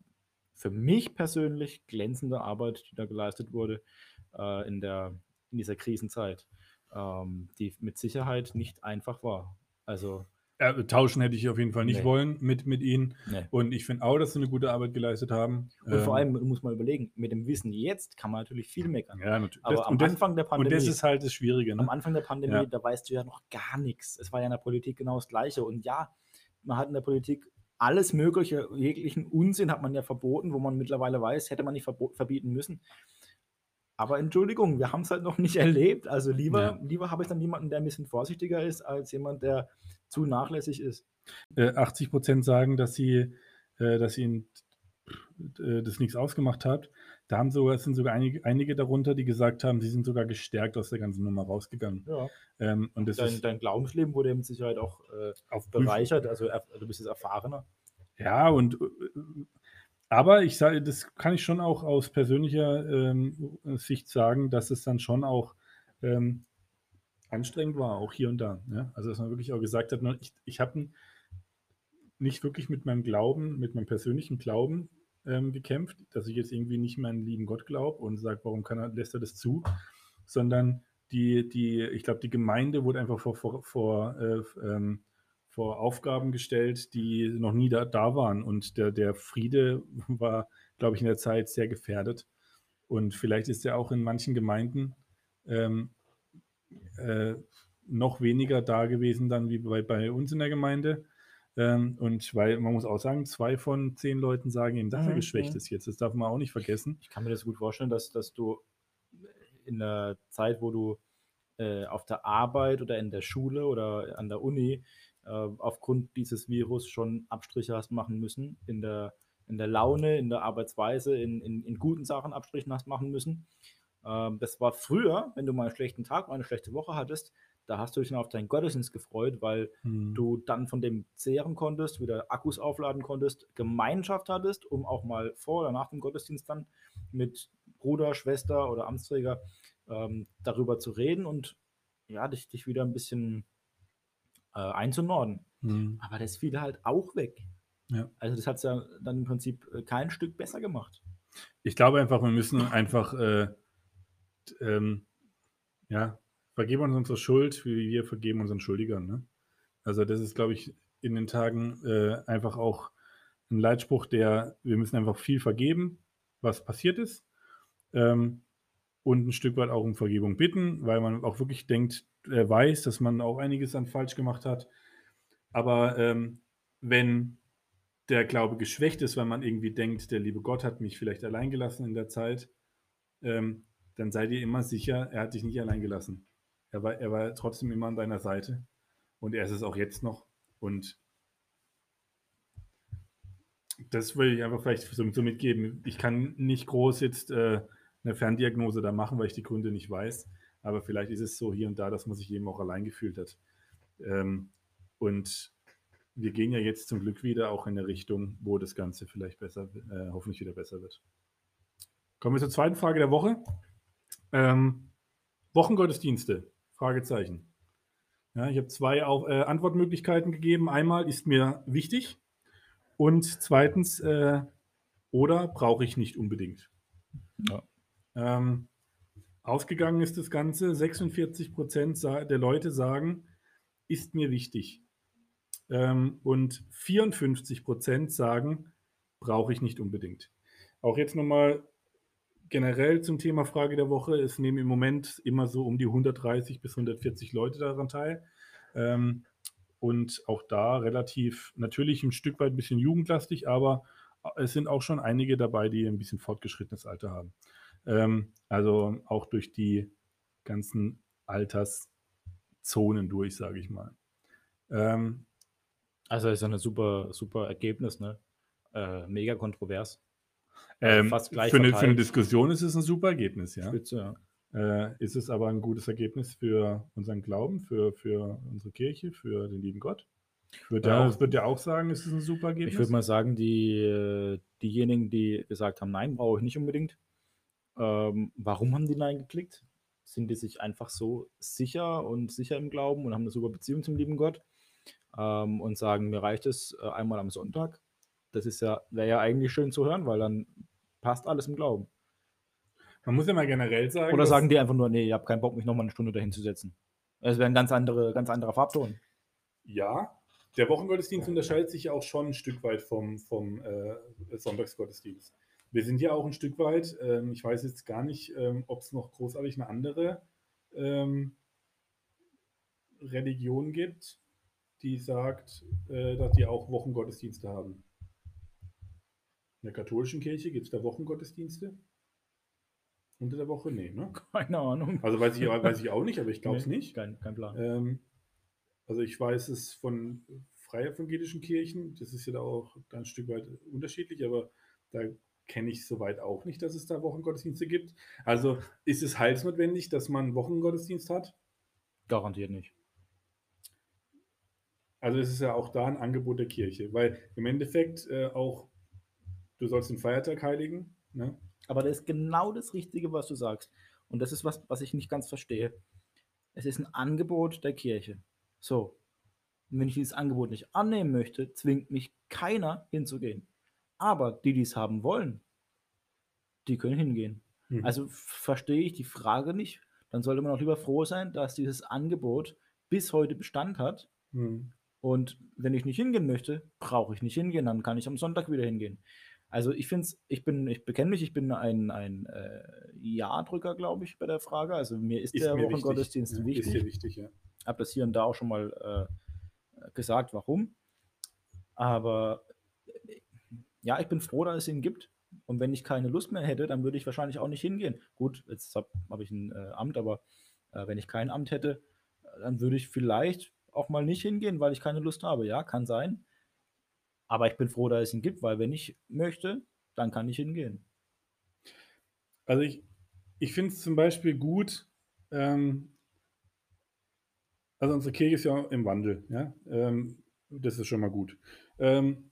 für mich persönlich glänzende Arbeit, die da geleistet wurde äh, in, der, in dieser Krisenzeit, ähm, die mit Sicherheit nicht einfach war. Also, Ja, tauschen hätte ich auf jeden Fall nicht Nee. wollen mit, mit ihnen. ne. Und ich finde auch, dass sie eine gute Arbeit geleistet haben. Und vor Ähm, allem, du musst mal überlegen, mit dem Wissen jetzt kann man natürlich viel meckern. ja, natürlich. Aber Das- am und, das, Anfang der und Pandemie, das ist halt das Schwierige. am Ne? Anfang der Pandemie, Ja. da weißt du ja noch gar nichts. Es war ja in der Politik genau das Gleiche. Und ja, man hat in der Politik alles mögliche, jeglichen Unsinn hat man ja verboten, wo man mittlerweile weiß, hätte man nicht verbieten müssen. Aber Entschuldigung, wir haben es halt noch nicht erlebt. Also lieber, Ja. lieber habe ich dann jemanden, der ein bisschen vorsichtiger ist, als jemand, der zu nachlässig ist. Äh, 80 Prozent sagen, dass sie, äh, dass ihnen äh, das nichts ausgemacht hat. Da haben sogar, es sind sogar einige, einige darunter, die gesagt haben, sie sind sogar gestärkt aus der ganzen Nummer rausgegangen. Ja. Ähm, und das Dein, ist dein Glaubensleben wurde mit Sicherheit auch äh, bereichert. Also er, du bist jetzt erfahrener. Ja, und äh, aber ich sage, das kann ich schon auch aus persönlicher ähm, Sicht sagen, dass es dann schon auch ähm, anstrengend war, auch hier und da. Ja? Also dass man wirklich auch gesagt hat, ich, ich habe nicht wirklich mit meinem Glauben, mit meinem persönlichen Glauben ähm, gekämpft, dass ich jetzt irgendwie nicht mehr an den lieben Gott glaube und sage, warum kann er, lässt er das zu, sondern die, die, ich glaube, die Gemeinde wurde einfach vor, vor, vor, äh, ähm, vor Aufgaben gestellt, die noch nie da, da waren. Und der, der Friede war, glaube ich, in der Zeit sehr gefährdet. Und vielleicht ist er auch in manchen Gemeinden ähm, äh, noch weniger da gewesen dann wie bei, bei uns in der Gemeinde. Ähm, und weil man muss auch sagen, zwei von zehn Leuten sagen eben, dass er mhm, geschwächt ist jetzt. Das darf man auch nicht vergessen. Ich kann mir das gut vorstellen, dass, dass du in der Zeit, wo du äh, auf der Arbeit oder in der Schule oder an der Uni äh, aufgrund dieses Virus schon Abstriche hast machen müssen, in der, in der Laune, in der Arbeitsweise, in, in, in guten Sachen Abstriche hast machen müssen. Ähm, das war früher, wenn du mal einen schlechten Tag, mal eine schlechte Woche hattest, da hast du dich dann auf deinen Gottesdienst gefreut, weil hm. du dann von dem zehren konntest, wieder Akkus aufladen konntest, Gemeinschaft hattest, um auch mal vor oder nach dem Gottesdienst dann mit Bruder, Schwester oder Amtsträger ähm, darüber zu reden und ja, dich, dich wieder ein bisschen äh, einzunorden. Hm. Aber das fiel halt auch weg. Ja. Also das hat es ja dann im Prinzip äh, kein Stück besser gemacht. Ich glaube einfach, wir müssen einfach äh, ähm, ja, vergeben uns unsere Schuld, wie wir vergeben unseren Schuldigern. Ne? Also das ist, glaube ich, in den Tagen äh, einfach auch ein Leitspruch, der, wir müssen einfach viel vergeben, was passiert ist. Ähm, und ein Stück weit auch um Vergebung bitten, weil man auch wirklich denkt, er weiß, dass man auch einiges an falsch gemacht hat. Aber ähm, wenn der Glaube geschwächt ist, weil man irgendwie denkt, der liebe Gott hat mich vielleicht allein gelassen in der Zeit, ähm, dann seid ihr immer sicher, er hat dich nicht allein gelassen. Er war, er war trotzdem immer an deiner Seite und er ist es auch jetzt noch. Und das will ich einfach vielleicht so, so mitgeben. Ich kann nicht groß jetzt äh, eine Ferndiagnose da machen, weil ich die Gründe nicht weiß. Aber vielleicht ist es so hier und da, dass man sich eben auch allein gefühlt hat. Ähm, und wir gehen ja jetzt zum Glück wieder auch in eine Richtung, wo das Ganze vielleicht besser, äh, hoffentlich wieder besser wird. Kommen wir zur zweiten Frage der Woche. Ähm, Wochengottesdienste. Fragezeichen. Ja, ich habe zwei auch, äh, Antwortmöglichkeiten gegeben. Einmal ist mir wichtig und zweitens äh, oder brauche ich nicht unbedingt. Ja. Ähm, ausgegangen ist das Ganze, 46 Prozent der Leute sagen, ist mir wichtig. Ähm, und 54 Prozent sagen, brauche ich nicht unbedingt. Auch jetzt nochmal generell zum Thema Frage der Woche. Es nehmen im Moment immer so um die 130 bis 140 Leute daran teil. Ähm, und auch da relativ, natürlich ein Stück weit ein bisschen jugendlastig, aber es sind auch schon einige dabei, die ein bisschen fortgeschrittenes Alter haben. Ähm, also auch durch die ganzen Alterszonen durch, sage ich mal. Ähm, also ist ja ein super, super Ergebnis, ne? Äh, mega kontrovers. Also ähm, gleich für, eine, für, eine, Diskussion ist es ein super Ergebnis, ja. Spitze, ja. Äh, ist es aber ein gutes Ergebnis für unseren Glauben, für, für unsere Kirche, für den lieben Gott? Wird ja. auch, wird der auch sagen, ist es ein super Ergebnis? Ich würde mal sagen, die, diejenigen, die gesagt haben, nein, brauche ich nicht unbedingt. Ähm, warum haben die Nein geklickt? Sind die sich einfach so sicher und sicher im Glauben und haben eine super Beziehung zum lieben Gott ähm, und sagen, mir reicht es äh, einmal am Sonntag? Das ist ja, wäre ja eigentlich schön zu hören, weil dann passt alles im Glauben. Man muss ja mal generell sagen. Oder sagen die einfach nur, nee, ich habe keinen Bock, mich nochmal eine Stunde dahin zu setzen. Das wäre ein ganz, andere, ganz anderer Farbton. Ja, der Wochengottesdienst unterscheidet sich ja auch schon ein Stück weit vom, vom äh, Sonntagsgottesdienst. Wir sind ja auch ein Stück weit, ähm, ich weiß jetzt gar nicht, ähm, ob es noch großartig eine andere ähm, Religion gibt, die sagt, äh, dass die auch Wochengottesdienste haben. In der katholischen Kirche gibt es da Wochengottesdienste? Unter der Woche? Nee, ne? Keine Ahnung. Also weiß ich, weiß ich auch nicht, aber ich glaube es nee, nicht. Kein, kein Plan. Ähm, also ich weiß es von freie evangelischen Kirchen, das ist ja da auch ein Stück weit unterschiedlich, aber da kenne ich soweit auch nicht, dass es da Wochengottesdienste gibt. Also ist es heilsnotwendig, dass man Wochengottesdienst hat? Garantiert nicht. Also es ist ja auch da ein Angebot der Kirche, weil im Endeffekt äh, auch du sollst den Feiertag heiligen. Ne? Aber das ist genau das Richtige, was du sagst. Und das ist was, was ich nicht ganz verstehe. Es ist ein Angebot der Kirche. So. Und wenn ich dieses Angebot nicht annehmen möchte, zwingt mich keiner hinzugehen. Aber die, die es haben wollen, die können hingehen. Mhm. Also verstehe ich die Frage nicht. Dann sollte man auch lieber froh sein, dass dieses Angebot bis heute Bestand hat. Mhm. Und wenn ich nicht hingehen möchte, brauche ich nicht hingehen, dann kann ich am Sonntag wieder hingehen. Also ich finde es, ich bin, ich bekenne mich, ich bin ein, ein äh, Ja-Drücker, glaube ich, bei der Frage. Also mir ist, Ist der mir wichtig. Wochengottesdienst Ja, wichtig. Ist dir wichtig, ja. habe das hier und da auch schon mal äh, gesagt, warum. Aber äh, ja, ich bin froh, dass es ihn gibt. Und wenn ich keine Lust mehr hätte, dann würde ich wahrscheinlich auch nicht hingehen. Gut, jetzt habe hab ich ein äh, Amt, aber äh, wenn ich kein Amt hätte, dann würde ich vielleicht auch mal nicht hingehen, weil ich keine Lust habe. Ja, kann sein. Aber ich bin froh, dass es ihn gibt, weil wenn ich möchte, dann kann ich hingehen. Also ich, ich finde es zum Beispiel gut, ähm, also unsere Kirche ist ja im Wandel, ja. Ähm, das ist schon mal gut. Ähm,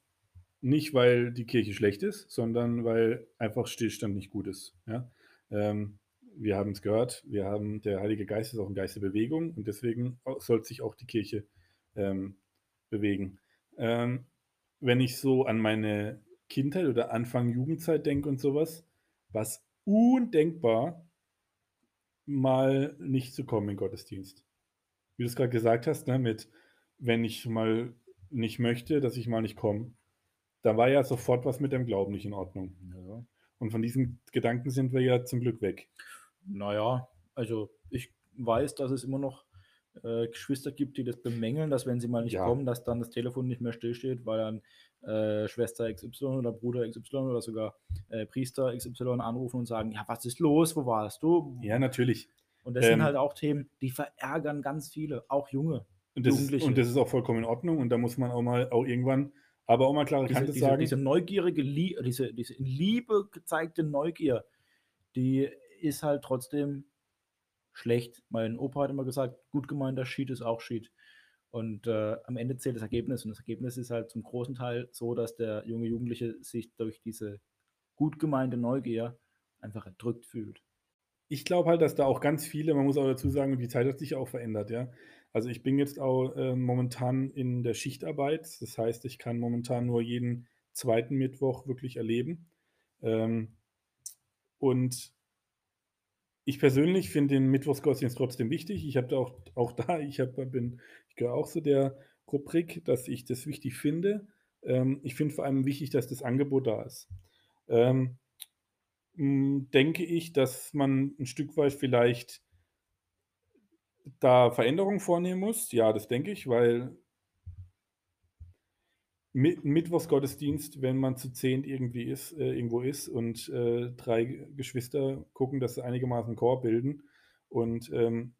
nicht, weil die Kirche schlecht ist, sondern weil einfach Stillstand nicht gut ist. Ja? Ähm, wir haben es gehört, wir haben, der Heilige Geist ist auch ein Geist der Bewegung und deswegen soll sich auch die Kirche ähm, bewegen. Ähm, wenn ich so an meine Kindheit oder Anfang Jugendzeit denke und sowas, war es undenkbar, mal nicht zu kommen in Gottesdienst. Wie du es gerade gesagt hast, ne, mit wenn ich mal nicht möchte, dass ich mal nicht komme, da war ja sofort was mit dem Glauben nicht in Ordnung. Ja. Und von diesem Gedanken sind wir ja zum Glück weg. Naja, also ich weiß, dass es immer noch äh, Geschwister gibt, die das bemängeln, dass wenn sie mal nicht Ja. kommen, dass dann das Telefon nicht mehr stillsteht, weil dann äh, Schwester XY oder Bruder XY oder sogar äh, Priester XY anrufen und sagen, ja, was ist los, wo warst du? Ja, natürlich. Und das sind ähm, halt auch Themen, die verärgern ganz viele, auch Junge. Und das, ist, Jugendliche. und das ist auch vollkommen in Ordnung. Und da muss man auch mal auch irgendwann, aber auch mal klare Diese, Kante diese, sagen. diese neugierige, diese, diese in Liebe gezeigte Neugier, die ist halt trotzdem schlecht. Mein Opa hat immer gesagt, gut gemeinter Schied ist auch Schied. Und äh, am Ende zählt das Ergebnis. Und das Ergebnis ist halt zum großen Teil so, dass der junge Jugendliche sich durch diese gut gemeinte Neugier einfach erdrückt fühlt. ich glaube halt, dass da auch ganz viele, man muss auch dazu sagen, die Zeit hat sich auch verändert, ja. Also ich bin jetzt auch äh, momentan in der Schichtarbeit. Das heißt, ich kann momentan nur jeden zweiten Mittwoch wirklich erleben. Ähm, und ich persönlich finde den Mittwochsgottesdienst trotzdem wichtig. Ich habe auch, auch da, ich hab, bin, ich gehöre auch zu der Rubrik, dass ich das wichtig finde. Ähm, ich finde vor allem wichtig, dass das Angebot da ist. Ähm, mh, denke ich, dass man ein Stück weit vielleicht da Veränderungen vornehmen muss. Ja, das denke ich, weil Mittwochsgottesdienst, wenn man zu zehnt irgendwie ist, äh, irgendwo ist und äh, drei Geschwister gucken, dass sie einigermaßen Chor bilden und ähm,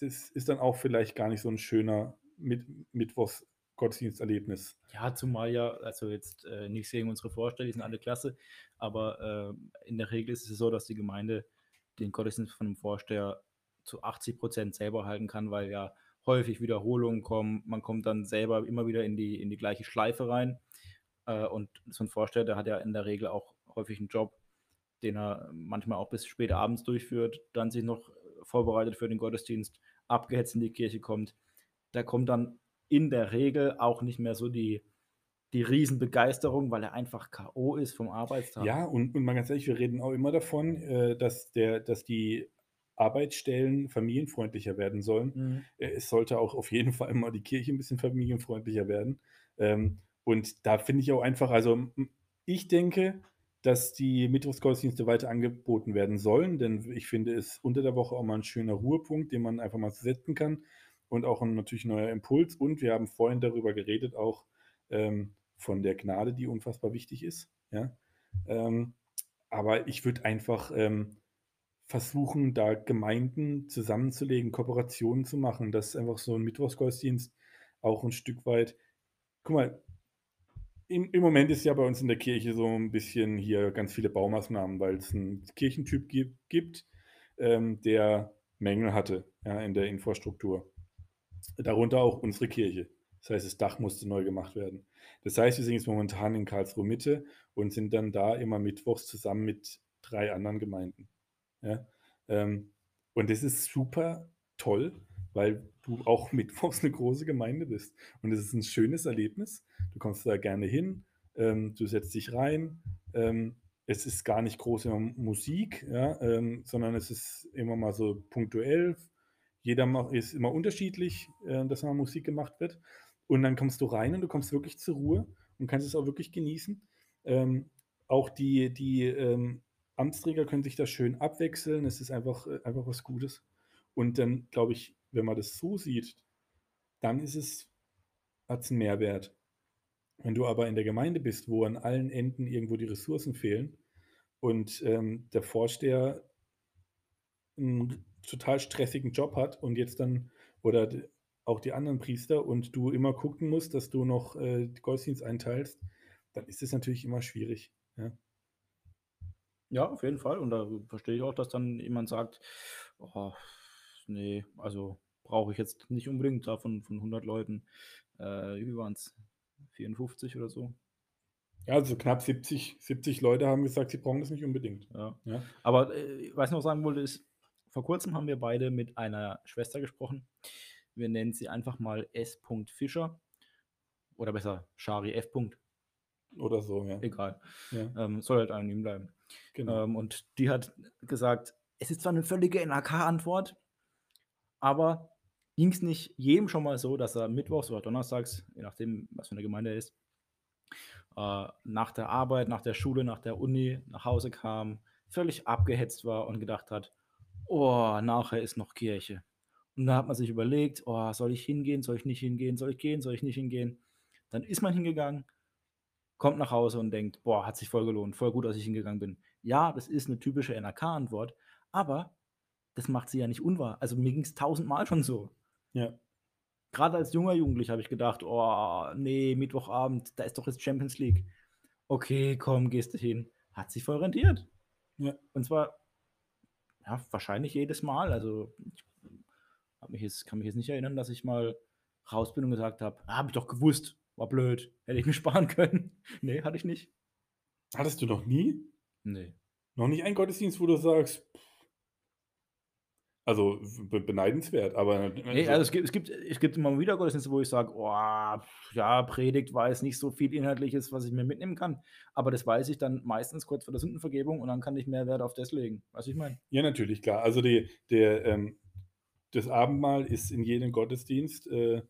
das ist dann auch vielleicht gar nicht so ein schöner Mit Mittwochsgottesdiensterlebnis. Ja, zumal ja, also jetzt äh, nichts gegen unsere Vorsteller, die sind alle klasse, aber äh, in der Regel ist es so, dass die Gemeinde den Gottesdienst von einem Vorsteher zu 80 Prozent selber halten kann, weil ja häufig Wiederholungen kommen. Man kommt dann selber immer wieder in die, in die gleiche Schleife rein. Äh, und so ein Vorsteher, der hat ja in der Regel auch häufig einen Job, den er manchmal auch bis spät abends durchführt, dann sich noch vorbereitet für den Gottesdienst, abgehetzt in die Kirche kommt. Da kommt dann in der Regel auch nicht mehr so die, die Riesenbegeisterung, weil er einfach K.O. ist vom Arbeitstag. Ja, und, und mal ganz ehrlich, wir reden auch immer davon, äh, dass, der, dass die Arbeitsstellen familienfreundlicher werden sollen. Mhm. Äh, Es sollte auch auf jeden Fall immer die Kirche ein bisschen familienfreundlicher werden. Ähm, und da finde ich auch einfach, also ich denke, dass die Mittwochsgottesdienste weiter angeboten werden sollen, denn ich finde es unter der Woche auch mal ein schöner Ruhepunkt, den man einfach mal setzen kann und auch ein natürlich neuer Impuls. Und wir haben vorhin darüber geredet, auch ähm, von der Gnade, die unfassbar wichtig ist. Ja? Ähm, aber ich würde einfach ähm, versuchen, da Gemeinden zusammenzulegen, Kooperationen zu machen, dass einfach so ein Mittwochsgottesdienst auch ein Stück weit, guck mal, im, im Moment ist ja bei uns in der Kirche so ein bisschen hier ganz viele Baumaßnahmen, weil es einen Kirchentyp gibt, gibt ähm, der Mängel hatte ja, in der Infrastruktur. Darunter auch unsere Kirche. Das heißt, das Dach musste neu gemacht werden. Das heißt, wir sind jetzt momentan in Karlsruhe Mitte und sind dann da immer mittwochs zusammen mit drei anderen Gemeinden. Ja? Ähm, und das ist super toll, weil du auch mittwochs eine große Gemeinde bist. Und es ist ein schönes Erlebnis. Du kommst da gerne hin, ähm, du setzt dich rein. Ähm, es ist gar nicht groß immer Musik, ja, ähm, sondern es ist immer mal so punktuell. Jeder ist immer unterschiedlich, äh, dass mal Musik gemacht wird. Und dann kommst du rein und du kommst wirklich zur Ruhe und kannst es auch wirklich genießen. Ähm, auch die, die ähm, Amtsträger können sich da schön abwechseln. Es ist einfach, äh, einfach was Gutes. Und dann, glaube ich, wenn man das so sieht, dann ist es, hat es einen Mehrwert. Wenn du aber in der Gemeinde bist, wo an allen Enden irgendwo die Ressourcen fehlen und ähm, der Vorsteher einen total stressigen Job hat und jetzt dann, oder auch die anderen Priester und du immer gucken musst, dass du noch äh, Gottesdienst einteilst, dann ist es natürlich immer schwierig. Ja. Ja, auf jeden Fall. Und da verstehe ich auch, dass dann jemand sagt, oh, nee, also brauche ich jetzt nicht unbedingt davon von 100 Leuten. Äh, wie waren es? 54 oder so? Ja, also knapp 70, 70 Leute haben gesagt, sie brauchen das nicht unbedingt. Ja. ja. Aber äh, was ich noch sagen wollte, ist, vor kurzem haben wir beide mit einer Schwester gesprochen. Wir nennen sie einfach mal S. Fischer. Oder besser, Shari F. Oder so, ja. Egal. Ja. Ähm, soll halt anonym bleiben. Genau. Ähm, und die hat gesagt, es ist zwar eine völlige NRK-Antwort, aber ging es nicht jedem schon mal so, dass er mittwochs oder donnerstags, je nachdem, was für eine Gemeinde er ist, äh, nach der Arbeit, nach der Schule, nach der Uni nach Hause kam, völlig abgehetzt war und gedacht hat, oh, nachher ist noch Kirche. Und da hat man sich überlegt, oh, soll ich hingehen, soll ich nicht hingehen, soll ich gehen, soll ich nicht hingehen. Dann ist man hingegangen, kommt nach Hause und denkt, boah, hat sich voll gelohnt, voll gut, dass ich hingegangen bin. Ja, das ist eine typische NRK-Antwort, aber das macht sie ja nicht unwahr. Also mir ging es tausendmal schon so. Ja. Gerade als junger Jugendlicher habe ich gedacht, oh, nee, Mittwochabend, da ist doch jetzt Champions League. Okay, komm, gehst du hin. Hat sich voll rentiert. Ja. Und zwar, ja, wahrscheinlich jedes Mal. Also, ich mich jetzt, kann mich jetzt nicht erinnern, dass ich mal raus bin und gesagt habe, ah, habe ich doch gewusst, war blöd, hätte ich mir sparen können. nee, hatte ich nicht. Hattest du noch nie? Nee. Noch nicht einen Gottesdienst, wo du sagst, also beneidenswert, aber. Nee, also es gibt, es, gibt, es gibt immer wieder Gottesdienste, wo ich sage, oh, ja, Predigt weiß nicht so viel Inhaltliches, was ich mir mitnehmen kann. Aber das weiß ich dann meistens kurz vor der Sündenvergebung und dann kann ich mehr Wert auf das legen. Was ich meine? Ja, natürlich, klar. Also die, der, ähm, das Abendmahl ist in jedem Gottesdienst äh,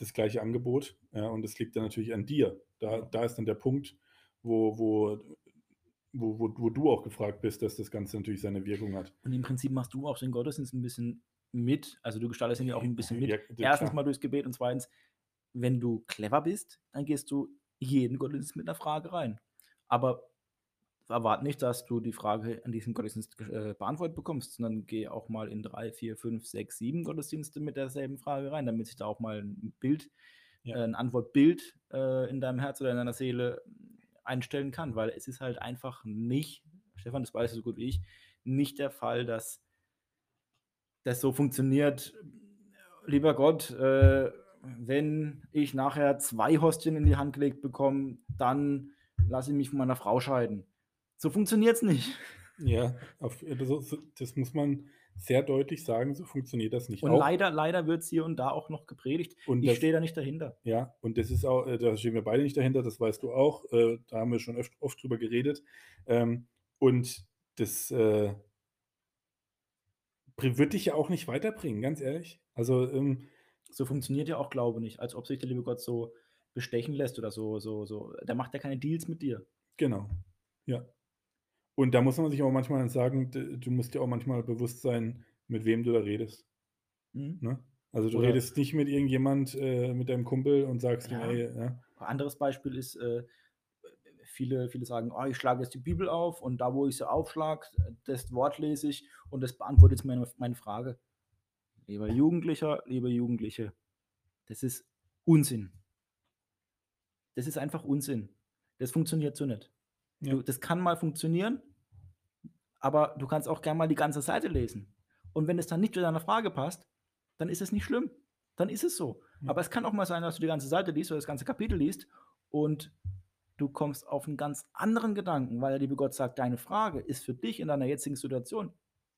das gleiche Angebot. Ja, und es liegt dann natürlich an dir. Da, da ist dann der Punkt, wo, wo wo, wo, wo du auch gefragt bist, dass das Ganze natürlich seine Wirkung hat. Und im Prinzip machst du auch den Gottesdienst ein bisschen mit. Also du gestaltest ihn ja auch ein bisschen mit. Ja, Erstens mal durchs Gebet und zweitens, wenn du clever bist, dann gehst du jeden Gottesdienst mit einer Frage rein. Aber erwarte nicht, dass du die Frage an diesem Gottesdienst äh, beantwortet bekommst, sondern geh auch mal in drei, vier, fünf, sechs, sieben Gottesdienste mit derselben Frage rein, damit sich da auch mal ein Bild, ja. äh, ein Antwortbild äh, in deinem Herz oder in deiner Seele einstellen kann, weil es ist halt einfach nicht, Stefan, das weißt du so gut wie ich, nicht der Fall, dass das so funktioniert. Lieber Gott, äh, wenn ich nachher zwei Hostien in die Hand gelegt bekomme, dann lasse ich mich von meiner Frau scheiden. So funktioniert es nicht. Ja, auf, das, das, muss man sehr deutlich sagen, so funktioniert das nicht. Und auch, leider, leider wird es hier und da auch noch gepredigt. Und ich stehe da nicht dahinter. Ja, und das ist auch, äh, da stehen wir beide nicht dahinter, das weißt du auch. Äh, da haben wir schon oft, oft drüber geredet. Ähm, und das äh, wird dich ja auch nicht weiterbringen, ganz ehrlich. Also, ähm, so funktioniert ja auch Glaube nicht, als ob sich der liebe Gott so bestechen lässt oder so, so, so. Der macht ja keine Deals mit dir. Genau. Ja. Und da muss man sich auch manchmal sagen, du musst dir auch manchmal bewusst sein, mit wem du da redest. Mhm. Ne? Also du Oder redest nicht mit irgendjemand, äh, mit deinem Kumpel und sagst ja. ey, ja. Anderes Beispiel ist, äh, viele, viele sagen, oh, ich schlage jetzt die Bibel auf und da, wo ich sie aufschlage, das Wort lese ich und das beantwortet jetzt meine, meine Frage. Lieber Jugendlicher, liebe Jugendliche, das ist Unsinn. Das ist einfach Unsinn. Das funktioniert so nicht. Ja. Du, das kann mal funktionieren, aber du kannst auch gerne mal die ganze Seite lesen. Und wenn es dann nicht zu deiner Frage passt, dann ist es nicht schlimm. dann ist es so. Ja. Aber es kann auch mal sein, dass du die ganze Seite liest oder das ganze Kapitel liest und du kommst auf einen ganz anderen Gedanken, weil der liebe Gott sagt, deine Frage ist für dich in deiner jetzigen Situation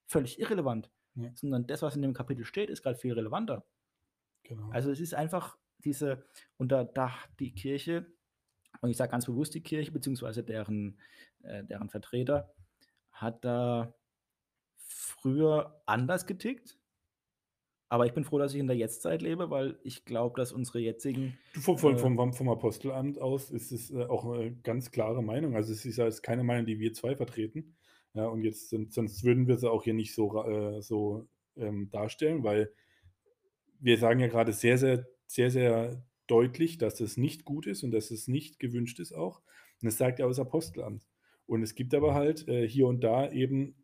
völlig irrelevant, Ja. sondern das, was in dem Kapitel steht, ist gerade viel relevanter. Genau. Also es ist einfach diese, und da, da die Kirche, und ich sage ganz bewusst die Kirche, beziehungsweise deren, äh, deren Vertreter, hat da früher anders getickt. Aber ich bin froh, dass ich in der Jetztzeit lebe, weil ich glaube, dass unsere jetzigen. Du, Vom, vom, äh, vom, vom Apostelamt aus ist es äh, auch eine ganz klare Meinung. Also es ist ja jetzt keine Meinung, die wir zwei vertreten. Ja, und jetzt sind, sonst würden wir sie auch hier nicht so, äh, so ähm, darstellen, weil wir sagen ja gerade sehr, sehr, sehr, sehr deutlich, dass es nicht gut ist und dass es nicht gewünscht ist auch. Und das sagt ja auch das Apostelamt. Und es gibt aber halt äh, hier und da eben,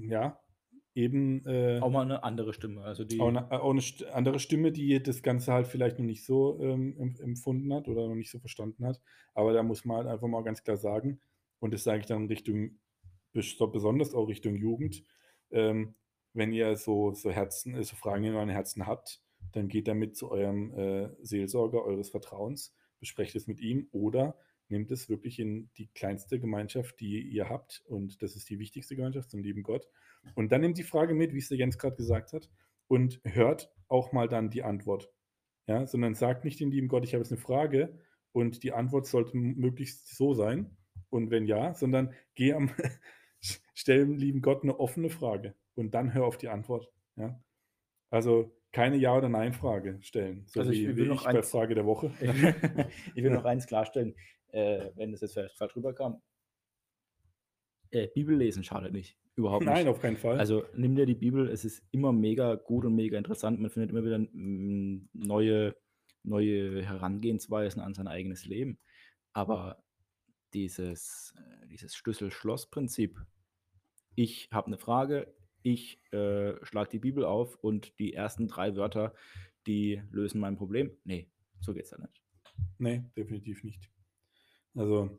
ja, eben äh, auch mal eine andere Stimme. Also die. auch eine, auch eine st- andere Stimme, die das Ganze halt vielleicht noch nicht so ähm, em- empfunden hat oder noch nicht so verstanden hat. Aber da muss man halt einfach mal ganz klar sagen, und das sage ich dann Richtung, bes- besonders auch Richtung Jugend, ähm, wenn ihr so, so Herzen, äh, so Fragen in euren Herzen habt, dann geht damit zu eurem äh, Seelsorger eures Vertrauens, besprecht es mit ihm oder nehmt es wirklich in die kleinste Gemeinschaft, die ihr habt. Und das ist die wichtigste Gemeinschaft zum lieben Gott. Und dann nehmt die Frage mit, wie es der Jens gerade gesagt hat, und hört auch mal dann die Antwort. Ja, sondern sagt nicht dem lieben Gott, ich habe jetzt eine Frage und die Antwort sollte möglichst so sein. Und wenn ja, sondern geh am, stell dem lieben Gott eine offene Frage und dann hör auf die Antwort. Ja? Also keine Ja- oder Nein-Frage stellen, so Also ich wie, will wie noch ich bei eins- Frage der Woche. ich will noch eins klarstellen, äh, wenn das jetzt vielleicht falsch rüberkam. Äh, Bibel lesen schadet nicht. Überhaupt nicht. Nein, auf keinen Fall. Also nimm dir die Bibel, es ist immer mega gut und mega interessant. Man findet immer wieder mm, neue, neue Herangehensweisen an sein eigenes Leben. Aber dieses, äh, dieses Schlüssel-Schloss-Prinzip, ich habe eine Frage, ich äh, schlage die Bibel auf und die ersten drei Wörter, die lösen mein Problem. Nee, so geht es ja nicht. nee, definitiv nicht. Also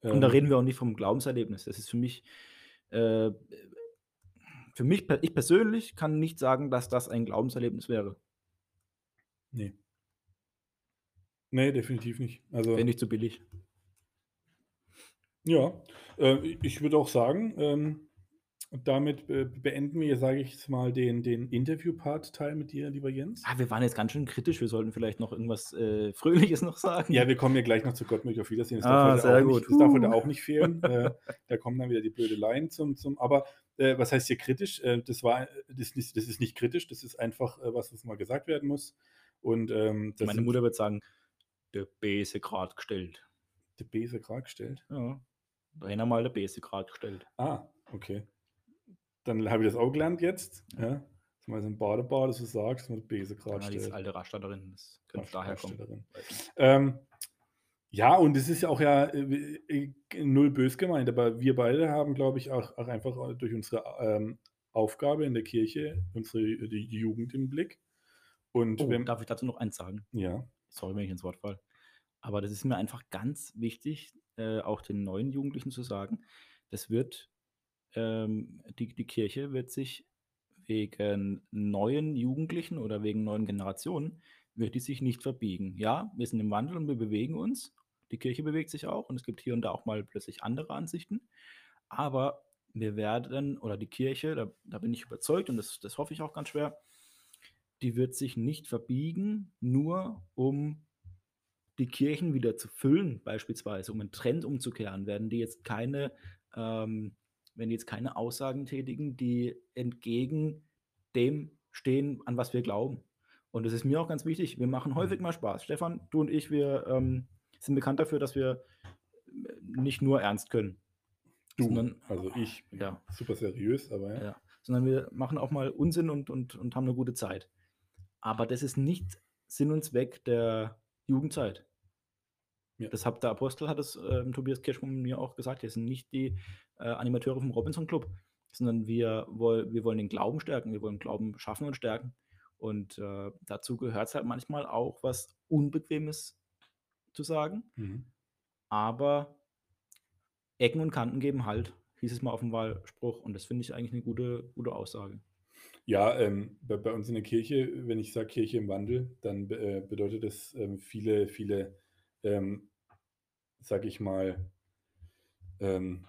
Und da ähm, reden wir auch nicht vom Glaubenserlebnis. Das ist für mich, äh, für mich, ich persönlich kann nicht sagen, dass das ein Glaubenserlebnis wäre. nee. Nee, definitiv nicht. Also Wäre nicht zu billig. Ja, äh, ich würde auch sagen, ähm, damit äh, beenden wir, sage ich jetzt mal, den, den Interview-Part-Teil mit dir, lieber Jens. Ah, wir waren jetzt ganz schön kritisch. Wir sollten vielleicht noch irgendwas äh, Fröhliches noch sagen. Ja, wir kommen ja gleich noch zu Gott möchte auf Wiedersehen. Das Ah, darf, heute gut. nicht, das darf heute Huh. auch nicht fehlen. äh, da kommen dann wieder die Blödeleien zum, zum aber äh, was heißt hier kritisch? Äh, das, war, das, ist, nicht- das ist nicht kritisch, das ist einfach was, was mal gesagt werden muss. Und ähm, Meine Mutter wird sagen, der Bese grad gestellt. die Bese gerade gestellt. Ja, da haben wir mal der Bese grad gestellt. Ah, okay. Dann habe ich das auch gelernt jetzt. Ja. Dass man so ein Badebad so sagt, dass man die Bese gerade Ja, die ist stellt. alte Rastaderin, das könnte Rasch- daher kommen. Ähm, ja, und es ist ja auch ja äh, äh, null bös gemeint, aber wir beide haben, glaube ich, auch, auch einfach durch unsere ähm, Aufgabe in der Kirche unsere die Jugend im Blick. Und Oh, wenn, darf ich dazu noch eins sagen? ja, Sorry, wenn ich ins Wort falle. Aber das ist mir einfach ganz wichtig, äh, auch den neuen Jugendlichen zu sagen. Das wird, ähm, die, die Kirche wird sich wegen neuen Jugendlichen oder wegen neuen Generationen, wird die sich nicht verbiegen. Ja, wir sind im Wandel und wir bewegen uns. Die Kirche bewegt sich auch und es gibt hier und da auch mal plötzlich andere Ansichten. Aber wir werden, oder die Kirche, da, da bin ich überzeugt und das, das hoffe ich auch ganz schwer, die wird sich nicht verbiegen, nur um die Kirchen wieder zu füllen, beispielsweise, um einen Trend umzukehren, werden die jetzt keine, ähm, werden die jetzt keine Aussagen tätigen, die entgegen dem stehen, an was wir glauben. Und das ist mir auch ganz wichtig. Wir machen häufig mal Spaß. Stefan, du und ich, wir ähm, sind bekannt dafür, dass wir äh, nicht nur ernst können, du, sondern, also ich bin ja, super seriös, aber ja. ja, sondern wir machen auch mal Unsinn und, und, und haben eine gute Zeit. Aber das ist nicht Sinn und Zweck der Jugendzeit. Ja. Das hat der Apostel, hat es ähm, Tobias Kirschmann mir auch gesagt, wir sind nicht die äh, Animateure vom Robinson Club, sondern wir, woll, wir wollen den Glauben stärken, wir wollen Glauben schaffen und stärken. Und äh, dazu gehört es halt manchmal auch was Unbequemes zu sagen, Mhm. aber Ecken und Kanten geben halt, hieß es mal auf dem Wahlspruch. Und das finde ich eigentlich eine gute, gute Aussage. Ja, ähm, bei, bei uns in der Kirche, wenn ich sage Kirche im Wandel, dann äh, bedeutet das ähm, viele, viele, ähm, sag ich mal, ähm,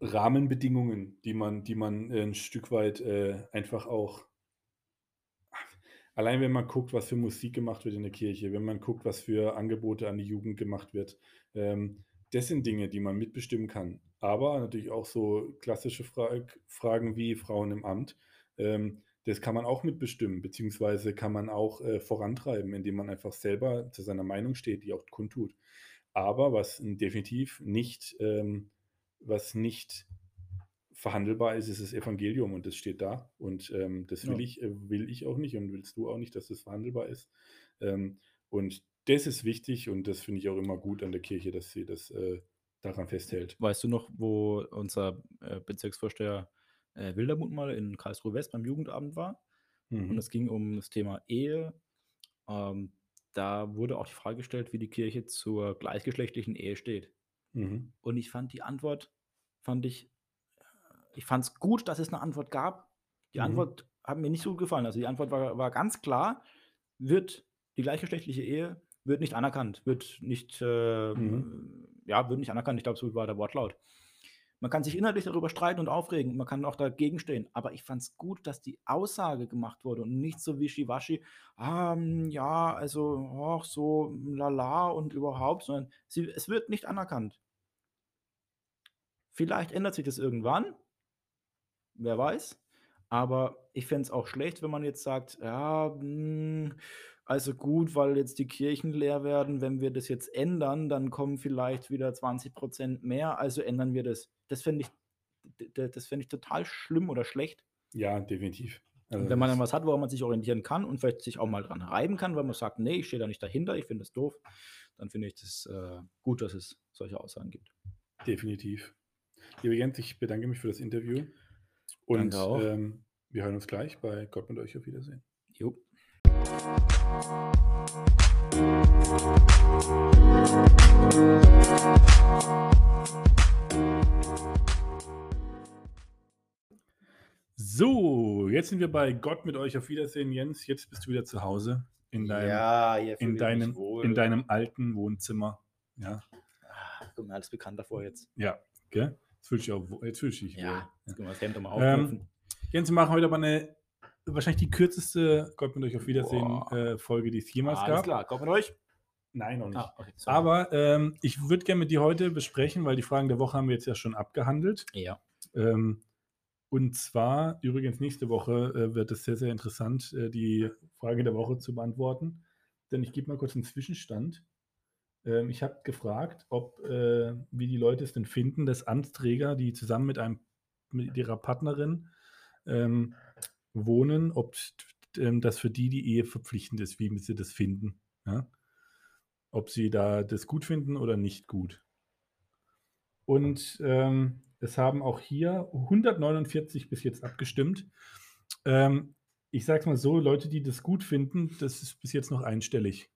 Rahmenbedingungen, die man, die man äh, ein Stück weit äh, einfach auch Allein wenn man guckt, was für Musik gemacht wird in der Kirche, wenn man guckt, was für Angebote an die Jugend gemacht wird, ähm, das sind Dinge, die man mitbestimmen kann. Aber natürlich auch so klassische Frag Fragen wie Frauen im Amt, ähm, das kann man auch mitbestimmen, beziehungsweise kann man auch äh, vorantreiben, indem man einfach selber zu seiner Meinung steht, die auch kundtut. Aber was definitiv nicht, ähm, was nicht verhandelbar ist, ist das Evangelium und das steht da. Und ähm, das will Ja. ich, äh, will ich auch nicht und willst du auch nicht, dass das verhandelbar ist. Ähm, und das ist wichtig und das finde ich auch immer gut an der Kirche, dass sie das äh, daran festhält. Weißt du noch, wo unser äh, Bezirksvorsteher äh, Wildermuth mal in Karlsruhe West beim Jugendabend war? Und Mhm. es ging um das Thema Ehe. Ähm, da wurde auch die Frage gestellt, wie die Kirche zur gleichgeschlechtlichen Ehe steht. Mhm. Und ich fand die Antwort, fand ich, äh, ich fand es gut, dass es eine Antwort gab. Die Mhm. Antwort hat mir nicht so gut gefallen. Also die Antwort war, war ganz klar, wird die gleichgeschlechtliche Ehe wird nicht anerkannt, wird nicht, äh, Mhm. ja, wird nicht anerkannt. Ich glaube, so war der Wortlaut. Man kann sich inhaltlich darüber streiten und aufregen, man kann auch dagegen stehen, aber ich fand es gut, dass die Aussage gemacht wurde und nicht so wischiwaschi, ah, hm, ja, also, och, so lala und überhaupt, sondern sie, es wird nicht anerkannt. Vielleicht ändert sich das irgendwann, wer weiß. Aber ich fände es auch schlecht, wenn man jetzt sagt, ja, hm, also gut, weil jetzt die Kirchen leer werden, wenn wir das jetzt ändern, dann kommen vielleicht wieder 20% mehr, also ändern wir das. Das fände ich, das fänd ich total schlimm oder schlecht. Ja, definitiv. Also wenn man dann was hat, woran man sich orientieren kann und vielleicht sich auch mal dran reiben kann, weil man sagt, nee, ich stehe da nicht dahinter, ich finde das doof, dann finde ich das äh, gut, dass es solche Aussagen gibt. definitiv. Lieber Jens, ich bedanke mich für das Interview und Danke auch. ähm, wir hören uns gleich bei Gott mit euch auf Wiedersehen. Jo. So, jetzt sind wir bei Gott mit euch auf Wiedersehen, Jens. Jetzt bist du wieder zu Hause in deinem, ja, in deinem, in deinem alten Wohnzimmer. Ja, Ah, Kommt mir alles bekannt davor jetzt. ja, gell? Jetzt fühlst du dich auch, jetzt fühlst du dich wohl. Ja, jetzt können wir das Hemd mal Ähm, aufknüpfen. Jens, wir machen heute aber eine, wahrscheinlich die kürzeste Gott mit euch auf Wiedersehen äh, Folge, die es jemals Alles gab. klar, kommt mit euch. Nein, noch nicht. Ah, okay. Aber ähm, ich würde gerne mit dir heute besprechen, weil die Fragen der Woche haben wir jetzt ja schon abgehandelt. ja. Ähm, und zwar, übrigens, nächste Woche äh, wird es sehr, sehr interessant, äh, die Frage der Woche zu beantworten. Denn ich gebe mal kurz einen Zwischenstand. Ähm, ich habe gefragt, ob, äh, wie die Leute es denn finden, dass Amtsträger, die zusammen mit, einem, mit ihrer Partnerin ähm, wohnen, ob ähm, das für die die Ehe verpflichtend ist, wie sie das finden. Ja? Ob sie da das gut finden oder nicht gut. Und ähm, es haben auch hier 149 bis jetzt abgestimmt. Ähm, ich sage es mal so, Leute, die das gut finden, das ist bis jetzt noch einstellig.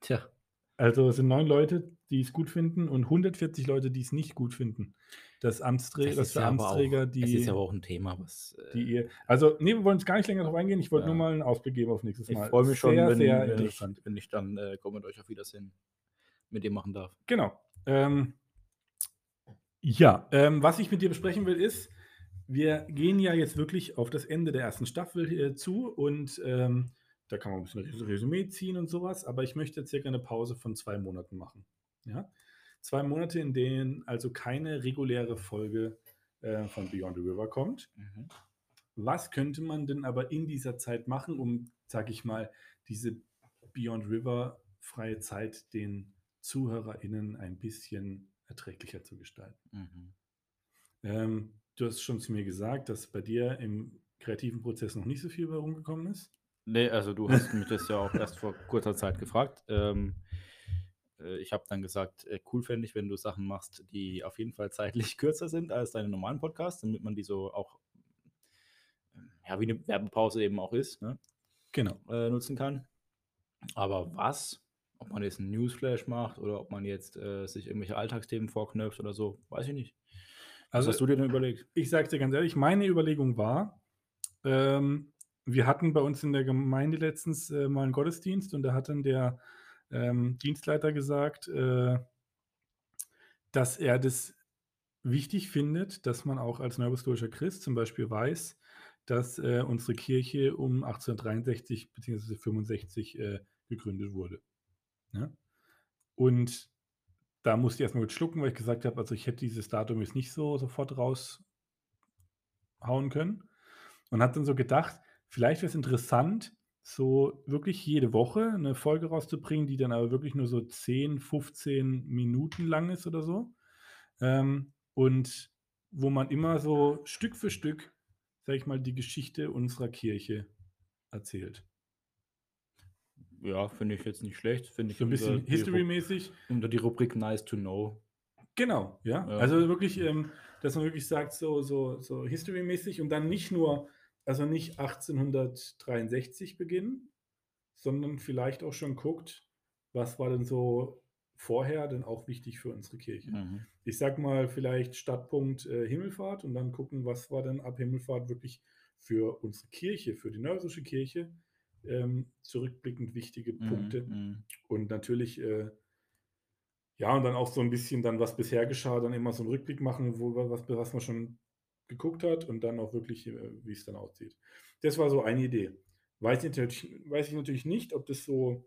Tja, Also es sind neun Leute, die es gut finden und 140 Leute, die es nicht gut finden. Dass, Amtsträ dass für aber Amtsträger auch, die, ist ja auch ein Thema, was. äh, die Ehe. Also, nee, wir wollen jetzt gar nicht länger darauf eingehen. Ich wollte Ja. nur mal einen Ausblick geben auf nächstes ich Mal. freue mich schon, sehr, wenn, sehr wenn, ich, wenn ich dann äh, komm mit euch auf Wiedersehen mit dir machen darf. Genau. Ähm, ja, ähm, was ich mit dir besprechen will, ist, wir gehen ja jetzt wirklich auf das Ende der ersten Staffel äh, zu und ähm, da kann man ein bisschen Res- Resümee ziehen und sowas, aber ich möchte jetzt circa eine Pause von zwei Monaten machen. Ja? Zwei Monate, in denen also keine reguläre Folge äh, von Beyond the River kommt. Mhm. Was könnte man denn aber in dieser Zeit machen, um, sag ich mal, diese Beyond River freie Zeit den ZuhörerInnen ein bisschen erträglicher zu gestalten? Mhm. Ähm, du hast schon zu mir gesagt, dass bei dir im kreativen Prozess noch nicht so viel bei rumgekommen ist. Nee, also du hast mich das ja auch erst vor kurzer Zeit gefragt. Ähm, äh, ich habe dann gesagt, äh, cool fände ich, wenn du Sachen machst, die auf jeden Fall zeitlich kürzer sind als deine normalen Podcasts, damit man die so auch, ähm, ja, wie eine Werbepause eben auch ist, ne, Genau. äh, nutzen kann. Aber was, ob man jetzt einen Newsflash macht oder ob man jetzt äh, sich irgendwelche Alltagsthemen vorknöpft oder so, weiß ich nicht. Was Also hast du dir denn überlegt? ich sage dir ganz ehrlich, meine Überlegung war, ähm, wir hatten bei uns in der Gemeinde letztens äh, mal einen Gottesdienst und da hat dann der ähm, Dienstleiter gesagt, äh, dass er das wichtig findet, dass man auch als neuapostolischer Christ zum Beispiel weiß, dass äh, unsere Kirche um 1863 bzw. 65 äh, gegründet wurde. Ja? Und da musste ich erstmal gut schlucken, weil ich gesagt habe, also ich hätte dieses Datum jetzt nicht so sofort raushauen können. Und habe dann so gedacht, vielleicht wäre es interessant, so wirklich jede Woche eine Folge rauszubringen, die dann aber wirklich nur so 10, 15 Minuten lang ist oder so. Ähm, und wo man immer so Stück für Stück, sag ich mal, die Geschichte unserer Kirche erzählt. Ja, finde ich jetzt nicht schlecht. Finde ich So ein bisschen History-mäßig. unter die Rubrik Nice to Know. Genau, ja. Ja. Also wirklich, ähm, dass man wirklich sagt, so, so, so History-mäßig und dann nicht nur, also nicht 1863 beginnen, sondern vielleicht auch schon guckt, was war denn so vorher denn auch wichtig für unsere Kirche. Mhm. Ich sag mal, vielleicht Startpunkt äh, Himmelfahrt und dann gucken, was war denn ab Himmelfahrt wirklich für unsere Kirche, für die neuerische Kirche ähm, zurückblickend wichtige Punkte. Mhm. Und natürlich, äh, ja, und dann auch so ein bisschen dann, was bisher geschah, dann immer so einen Rückblick machen, wo, was, was man schon geguckt hat und dann auch wirklich, äh, wie es dann aussieht. Das war so eine Idee. Weiß ich natürlich, weiß ich natürlich nicht, ob das so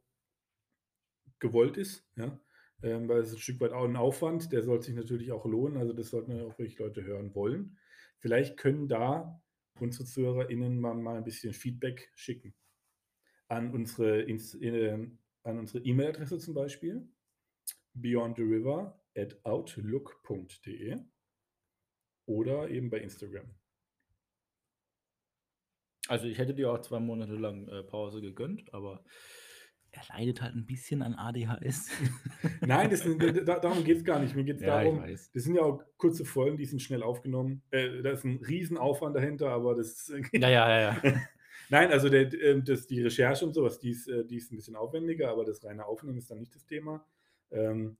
gewollt ist, ja. Ähm, weil es ein Stück weit auch ein Aufwand, der sollte sich natürlich auch lohnen. Also das sollten auch wirklich Leute hören wollen. Vielleicht können da unsere ZuhörerInnen mal, mal ein bisschen Feedback schicken an unsere Ins- äh, an unsere E-Mail-Adresse zum Beispiel beyondtheriver at outlook.de oder eben bei Instagram. Also ich hätte dir auch zwei Monate lang äh, Pause gegönnt, aber er leidet halt ein bisschen an ADHS. Nein, das, da, darum geht es gar nicht. Mir geht es Ja, darum, das sind ja auch kurze Folgen, die sind schnell aufgenommen. Äh, da ist ein Riesenaufwand dahinter, aber das ist, Ja, ja, ja, ja. Nein, also der, ähm, das, die Recherche und sowas, die ist, äh, die ist ein bisschen aufwendiger, aber das reine Aufnehmen ist dann nicht das Thema. Ähm,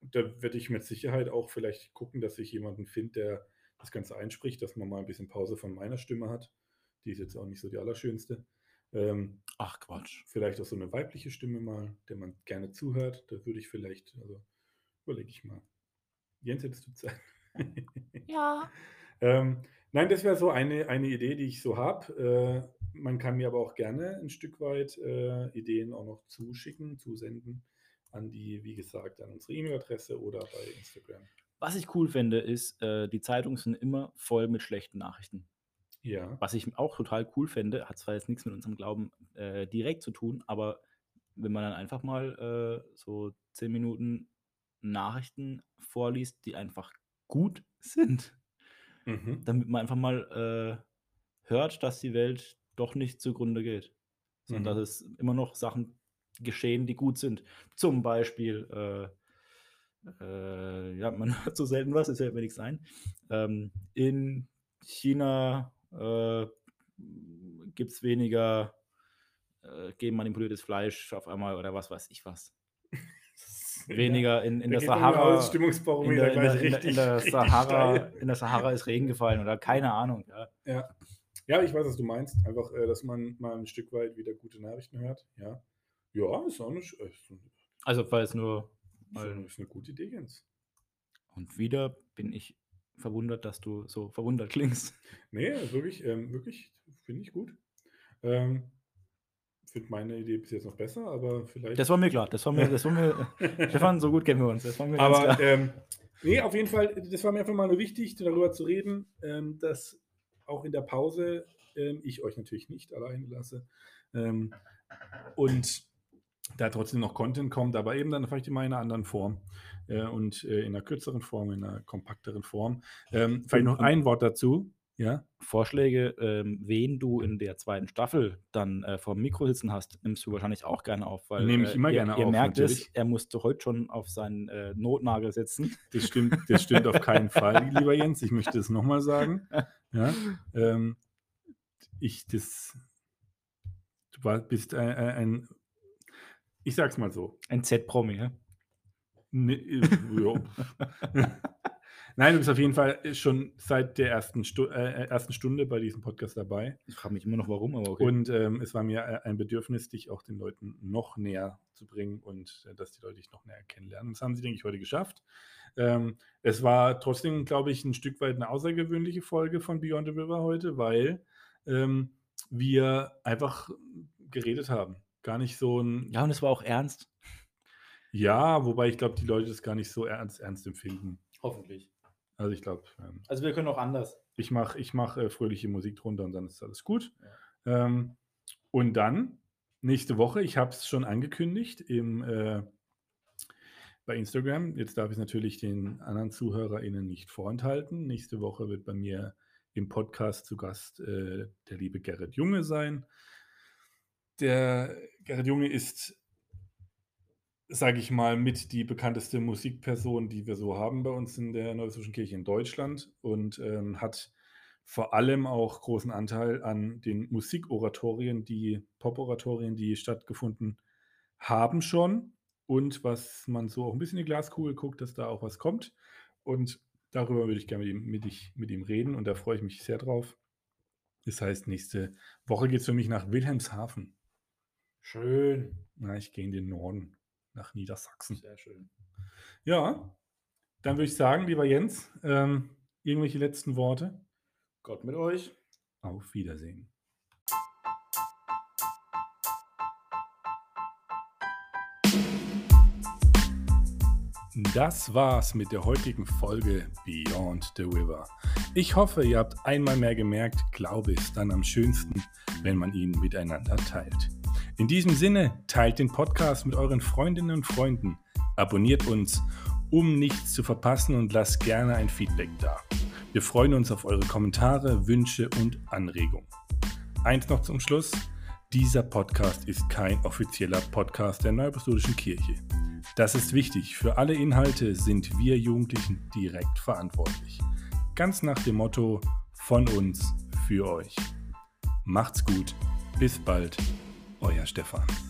da werde ich mit Sicherheit auch vielleicht gucken, dass ich jemanden finde, der das Ganze einspricht, dass man mal ein bisschen Pause von meiner Stimme hat. Die ist jetzt auch nicht so die allerschönste. Ähm, Ach Quatsch. vielleicht auch so eine weibliche Stimme mal, der man gerne zuhört. Da würde ich vielleicht, also überlege ich mal. Jens, hättest du Zeit? Ja. Ähm, nein, das wäre so eine, eine Idee, die ich so habe. Äh, man kann mir aber auch gerne ein Stück weit äh, Ideen auch noch zuschicken, zusenden an die, wie gesagt, an unsere E-Mail-Adresse oder bei Instagram. Was ich cool finde, ist, äh, die Zeitungen sind immer voll mit schlechten Nachrichten. Ja. Was ich auch total cool fände, hat zwar jetzt nichts mit unserem Glauben äh, direkt zu tun, aber wenn man dann einfach mal äh, so zehn Minuten Nachrichten vorliest, die einfach gut sind, Mhm. damit man einfach mal äh, hört, dass die Welt doch nicht zugrunde geht, sondern Mhm. dass es immer noch Sachen geschehen, die gut sind. Zum Beispiel, äh, äh, ja, man hört so selten was, es fällt mir nichts ein. Ähm, in China äh, gibt es weniger äh, genmanipuliertes Fleisch auf einmal oder was weiß ich was. Weniger in, in Da der Sahara. In der, in, der, in, der, in, richtig, der richtig Sahara, in der Sahara ist Regen gefallen oder keine Ahnung. Ja. Ja. ja, ich weiß, was du meinst. Einfach, äh, dass man mal ein Stück weit wieder gute Nachrichten hört. Ja, ja ist auch ist eine, Also, falls nur. eine, ist eine gute Idee, Jens. Und wieder bin ich verwundert, dass du so verwundert klingst. Nee, wirklich, ähm, wirklich, finde ich gut. Ähm, finde meine Idee bis jetzt noch besser, aber vielleicht. Das war mir klar. Das war mir, das war mir, Stefan, so gut kennen wir uns. Das war mir ganz aber klar. ähm, nee, auf jeden Fall, das war mir einfach mal nur wichtig, darüber zu reden, ähm, dass auch in der Pause ähm, ich euch natürlich nicht alleine lasse. Ähm, und da trotzdem noch Content kommt, aber eben dann vielleicht immer in einer anderen Form äh, und äh, in einer kürzeren Form, in einer kompakteren Form. Ähm, vielleicht noch ein Wort dazu. Ja, Vorschläge, ähm, wen du in der zweiten Staffel dann äh, vor dem Mikro sitzen hast, nimmst du wahrscheinlich auch gerne auf. Weil, Nehme ich äh, immer ihr, gerne ihr auf, merkt natürlich. es, er musste heute schon auf seinen äh, Notnagel setzen. das stimmt, das stimmt auf keinen Fall, lieber Jens. Ich möchte es nochmal sagen. Ja, ähm, ich, das, du war, bist ein, ein, ein, ich sag's mal so. Ein Z-Promi, ja? Ne, äh. Nein, du bist auf jeden Fall schon seit der ersten, Stu äh, ersten Stunde bei diesem Podcast dabei. Ich frage mich immer noch, warum, aber okay. Und ähm, es war mir äh, ein Bedürfnis, dich auch den Leuten noch näher zu bringen und äh, dass die Leute dich noch näher kennenlernen. Das haben sie, denke ich, heute geschafft. Ähm, es war trotzdem, glaube ich, ein Stück weit eine außergewöhnliche Folge von Beyond the River heute, weil ähm, wir einfach geredet haben. Gar nicht so ein. Ja, und es war auch ernst. Ja, wobei ich glaube, die Leute das gar nicht so ernst, ernst empfinden. Hoffentlich. Also ich glaube. Ähm, also wir können auch anders. Ich mache ich mach, äh, fröhliche Musik drunter und dann ist alles gut. Ja. Ähm, und dann, nächste Woche, ich habe es schon angekündigt im, äh, bei Instagram. Jetzt darf ich es natürlich den anderen ZuhörerInnen nicht vorenthalten. Nächste Woche wird bei mir im Podcast zu Gast äh, der liebe Gerrit Junge sein. Der Gerrit Junge ist sage ich mal, mit die bekannteste Musikperson, die wir so haben bei uns in der Neuesten Kirche in Deutschland und ähm, hat vor allem auch großen Anteil an den Musikoratorien, die Poporatorien, die stattgefunden haben schon und was man so auch ein bisschen in die Glaskugel guckt, dass da auch was kommt und darüber würde ich gerne mit ihm, mit, ich, mit ihm reden und da freue ich mich sehr drauf. Das heißt, nächste Woche geht es für mich nach Wilhelmshaven. Schön. Na, ich gehe in den Norden nach Niedersachsen. Sehr schön. Ja, dann würde ich sagen, lieber Jens, ähm, irgendwelche letzten Worte? Gott mit euch. Auf Wiedersehen. Das war's mit der heutigen Folge Beyond the River. Ich hoffe, ihr habt einmal mehr gemerkt, Glaube ist dann am schönsten, wenn man ihn miteinander teilt. In diesem Sinne, teilt den Podcast mit euren Freundinnen und Freunden, abonniert uns, um nichts zu verpassen und lasst gerne ein Feedback da. Wir freuen uns auf eure Kommentare, Wünsche und Anregungen. Eins noch zum Schluss. Dieser Podcast ist kein offizieller Podcast der Neuapostolischen Kirche. Das ist wichtig. Für alle Inhalte sind wir Jugendlichen direkt verantwortlich. Ganz nach dem Motto von uns für euch. Macht's gut. Bis bald euer Stefan.